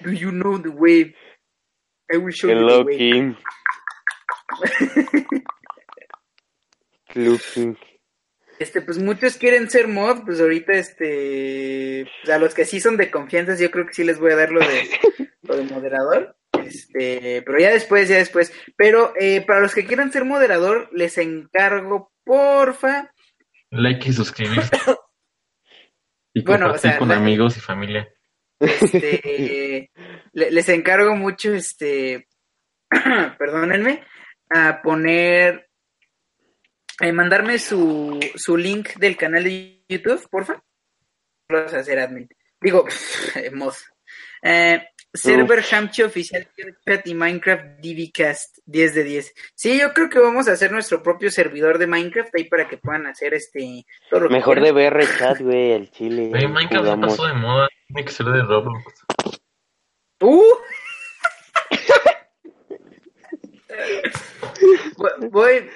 Speaker 1: Do you know the way? I will show you the way.
Speaker 2: King. Looking.
Speaker 1: Este, pues muchos quieren ser mod, pues ahorita, este, pues, a los que sí son de confianza, yo creo que sí les voy a dar lo de, lo de moderador. Este, pero ya después, ya después. Pero eh, para los que quieran ser moderador, les encargo, porfa,
Speaker 3: Like y suscribirse. Y
Speaker 1: Bueno, o
Speaker 3: compartir
Speaker 1: sea,
Speaker 3: con
Speaker 1: la-
Speaker 3: amigos y familia.
Speaker 1: este, le- les encargo mucho, este, perdónenme, a poner, a mandarme su, su link del canal de YouTube, porfa. Vamos a hacer admin. Digo, mod. Eh, server Hamchi oficial y Minecraft DBcast 10 de 10. Sí, yo creo que vamos a hacer nuestro propio servidor de Minecraft ahí para que puedan hacer este todo lo que
Speaker 2: Mejor de
Speaker 1: quieran.
Speaker 2: VR chat, güey, el chile.
Speaker 3: Minecraft
Speaker 2: Jugamos.
Speaker 3: pasó de moda. Tiene que ser de Roblox.
Speaker 1: ¡Uh! Voy-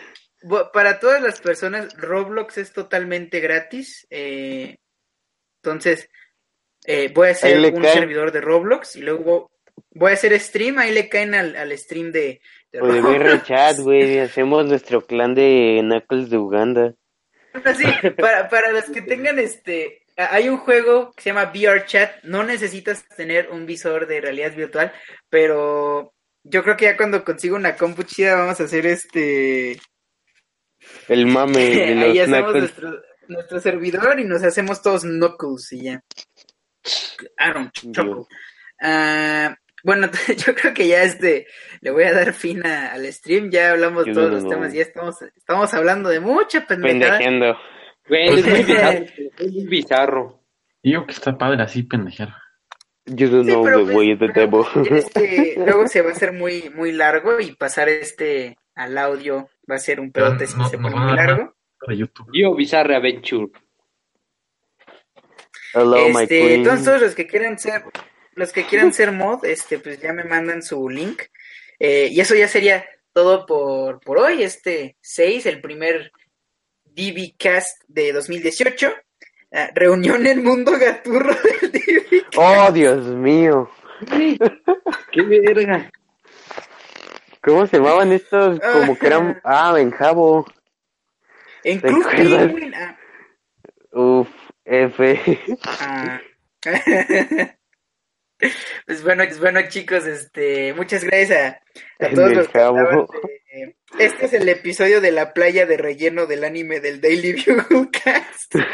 Speaker 1: para todas las personas, Roblox es totalmente gratis. eh, entonces, eh, voy a hacer
Speaker 2: Ahí
Speaker 1: un
Speaker 2: caen.
Speaker 1: servidor de Roblox y luego voy a hacer stream. Ahí le caen al, al stream de, de
Speaker 2: O de
Speaker 1: Roblox.
Speaker 2: VR chat, güey. Hacemos nuestro clan de Knuckles de Uganda.
Speaker 1: Para, para los que tengan este, hay un juego que se llama VR Chat, no necesitas tener un visor de realidad virtual, pero yo creo que ya cuando consigo una compu chida vamos a hacer este,
Speaker 2: El mame de
Speaker 1: ahí
Speaker 2: los
Speaker 1: hacemos
Speaker 2: Knuckles.
Speaker 1: nuestro, nuestro servidor y nos hacemos todos knuckles y ya. Aaron, choco. Ah, bueno, yo creo que ya este le voy a dar fin a- al stream, ya hablamos
Speaker 2: Yo
Speaker 1: todos
Speaker 2: no,
Speaker 1: los
Speaker 2: no.
Speaker 1: temas, ya estamos, estamos hablando de mucha pendejada.
Speaker 2: Pendejeando.
Speaker 4: Güey, es muy bizarro. Es muy bizarro.
Speaker 3: Digo que está padre así pendejear.
Speaker 2: You don't
Speaker 1: Sí,
Speaker 2: know
Speaker 1: pero
Speaker 2: the
Speaker 1: pues,
Speaker 2: the
Speaker 1: pero,
Speaker 2: devil.
Speaker 1: este, luego se va a hacer muy, muy largo y pasar este al audio va a ser un pedote si
Speaker 3: No,
Speaker 1: se pone muy largo.
Speaker 4: Yo, Bizarre Adventure.
Speaker 2: Hello, my
Speaker 1: Este,
Speaker 2: queen.
Speaker 1: entonces todos los que quieran ser, los que quieran ser mod, este, pues ya me mandan su link. Eh, y eso ya sería todo por, por hoy, este 6, el primer DB Cast de 2018. Ah, reunión en Mundo Gaturro del DB.
Speaker 2: Oh, Dios mío.
Speaker 4: ¡Qué verga!
Speaker 2: ¿Cómo se llamaban estos? Como que eran... Ah, Benjabo.
Speaker 1: En. Penguin. Ah,
Speaker 2: Uf, F.
Speaker 1: Ah. pues bueno, pues bueno chicos, este, muchas gracias a, todos los que Este es el episodio de la playa de relleno del anime del Daily Bugle Cast.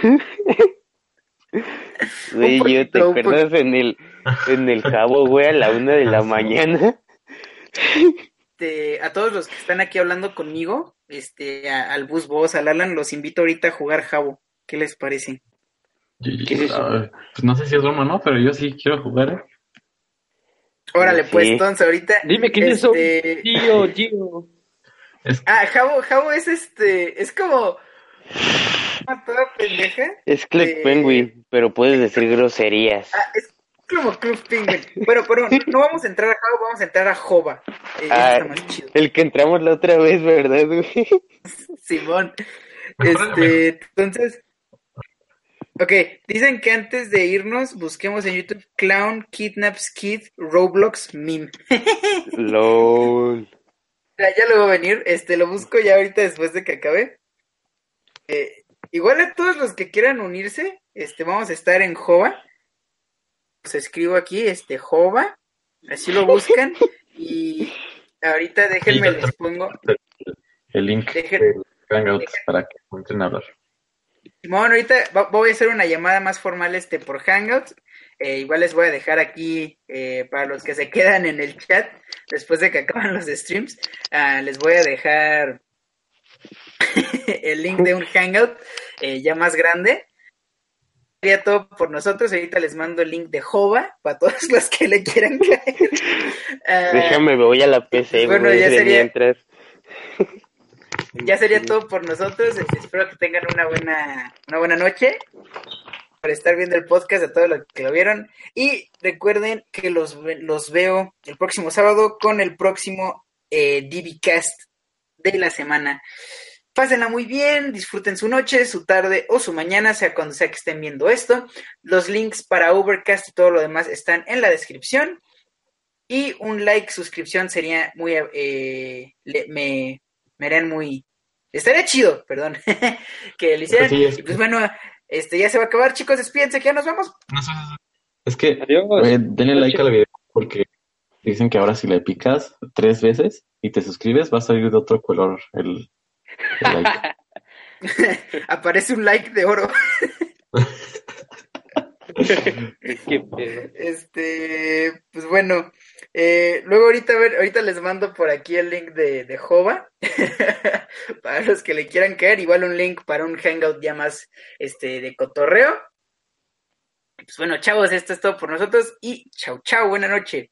Speaker 2: Güey, yo te acuerdas en el, en el cabo, güey, a la una de la mañana.
Speaker 1: Este, a todos los que están aquí hablando conmigo, este, al Bus Boss, al Alan, los invito ahorita a jugar Jabo. ¿Qué les parece?
Speaker 3: ¿Qué es eso? Pues no sé si es broma, ¿no? Pero yo sí quiero jugar. ¿eh?
Speaker 1: Órale, pues entonces ahorita.
Speaker 4: Dime quién es este, eso. Tío, tío.
Speaker 1: Ah, Jabo es este, es como una toda pendeja.
Speaker 2: Es Club Penguin, pero puedes decir groserías.
Speaker 1: Ah, es como Club Penguin. Bueno, pero no vamos a entrar a Jabo, vamos a entrar a Jova.
Speaker 2: Eh, ah, el que entramos la otra vez, ¿verdad, güey?
Speaker 1: Simón. Este, entonces, Ok, dicen que antes de irnos busquemos en YouTube Clown Kidnaps Kid Roblox Meme.
Speaker 2: LOL.
Speaker 1: Ya, ya lo va a venir, este, lo busco ya ahorita después de que acabe. Eh, igual a todos los que quieran unirse, este, vamos a estar en Jova. Os escribo aquí, este, Jova, así lo buscan. y ahorita déjenme, les pongo
Speaker 3: el link de Hangouts para que entren a hablar.
Speaker 1: Bueno, ahorita voy a hacer una llamada más formal este por Hangouts. Eh, igual les voy a dejar aquí eh, para los que se quedan en el chat después de que acaban los streams. Ah, les voy a dejar el link de un Hangout eh, ya más grande. Sería todo por nosotros. Ahorita les mando el link de Jova para todos los que le quieran caer.
Speaker 2: Déjame, voy a la PC. Bueno, ya sería. Mientras
Speaker 1: ya sería todo por nosotros. Este, espero que tengan una buena, una buena noche por estar viendo el podcast a todos los que lo vieron. Y recuerden que los, los veo el próximo sábado con el próximo eh, DBcast de la semana. Pásenla muy bien, disfruten su noche, su tarde o su mañana, sea cuando sea que estén viendo esto. Los links para Overcast y todo lo demás están en la descripción. Y un like, suscripción sería muy... Eh, me, me harían muy... Estaría chido, perdón, que lo hicieran. y pues bueno, este ya se va a acabar, chicos, despídense, que ya nos vamos.
Speaker 3: Es que denle like al video porque dicen que ahora si le picas tres veces y te suscribes va a salir de otro color el, like.
Speaker 1: Aparece un like de oro.
Speaker 4: Qué pedo.
Speaker 1: Este, pues bueno, eh, luego ahorita, ver, ahorita les mando por aquí el link de, de Jova, para los que le quieran caer, igual un link para un hangout ya más este, de cotorreo. Pues bueno, chavos, esto es todo por nosotros y chau chau, buena noche.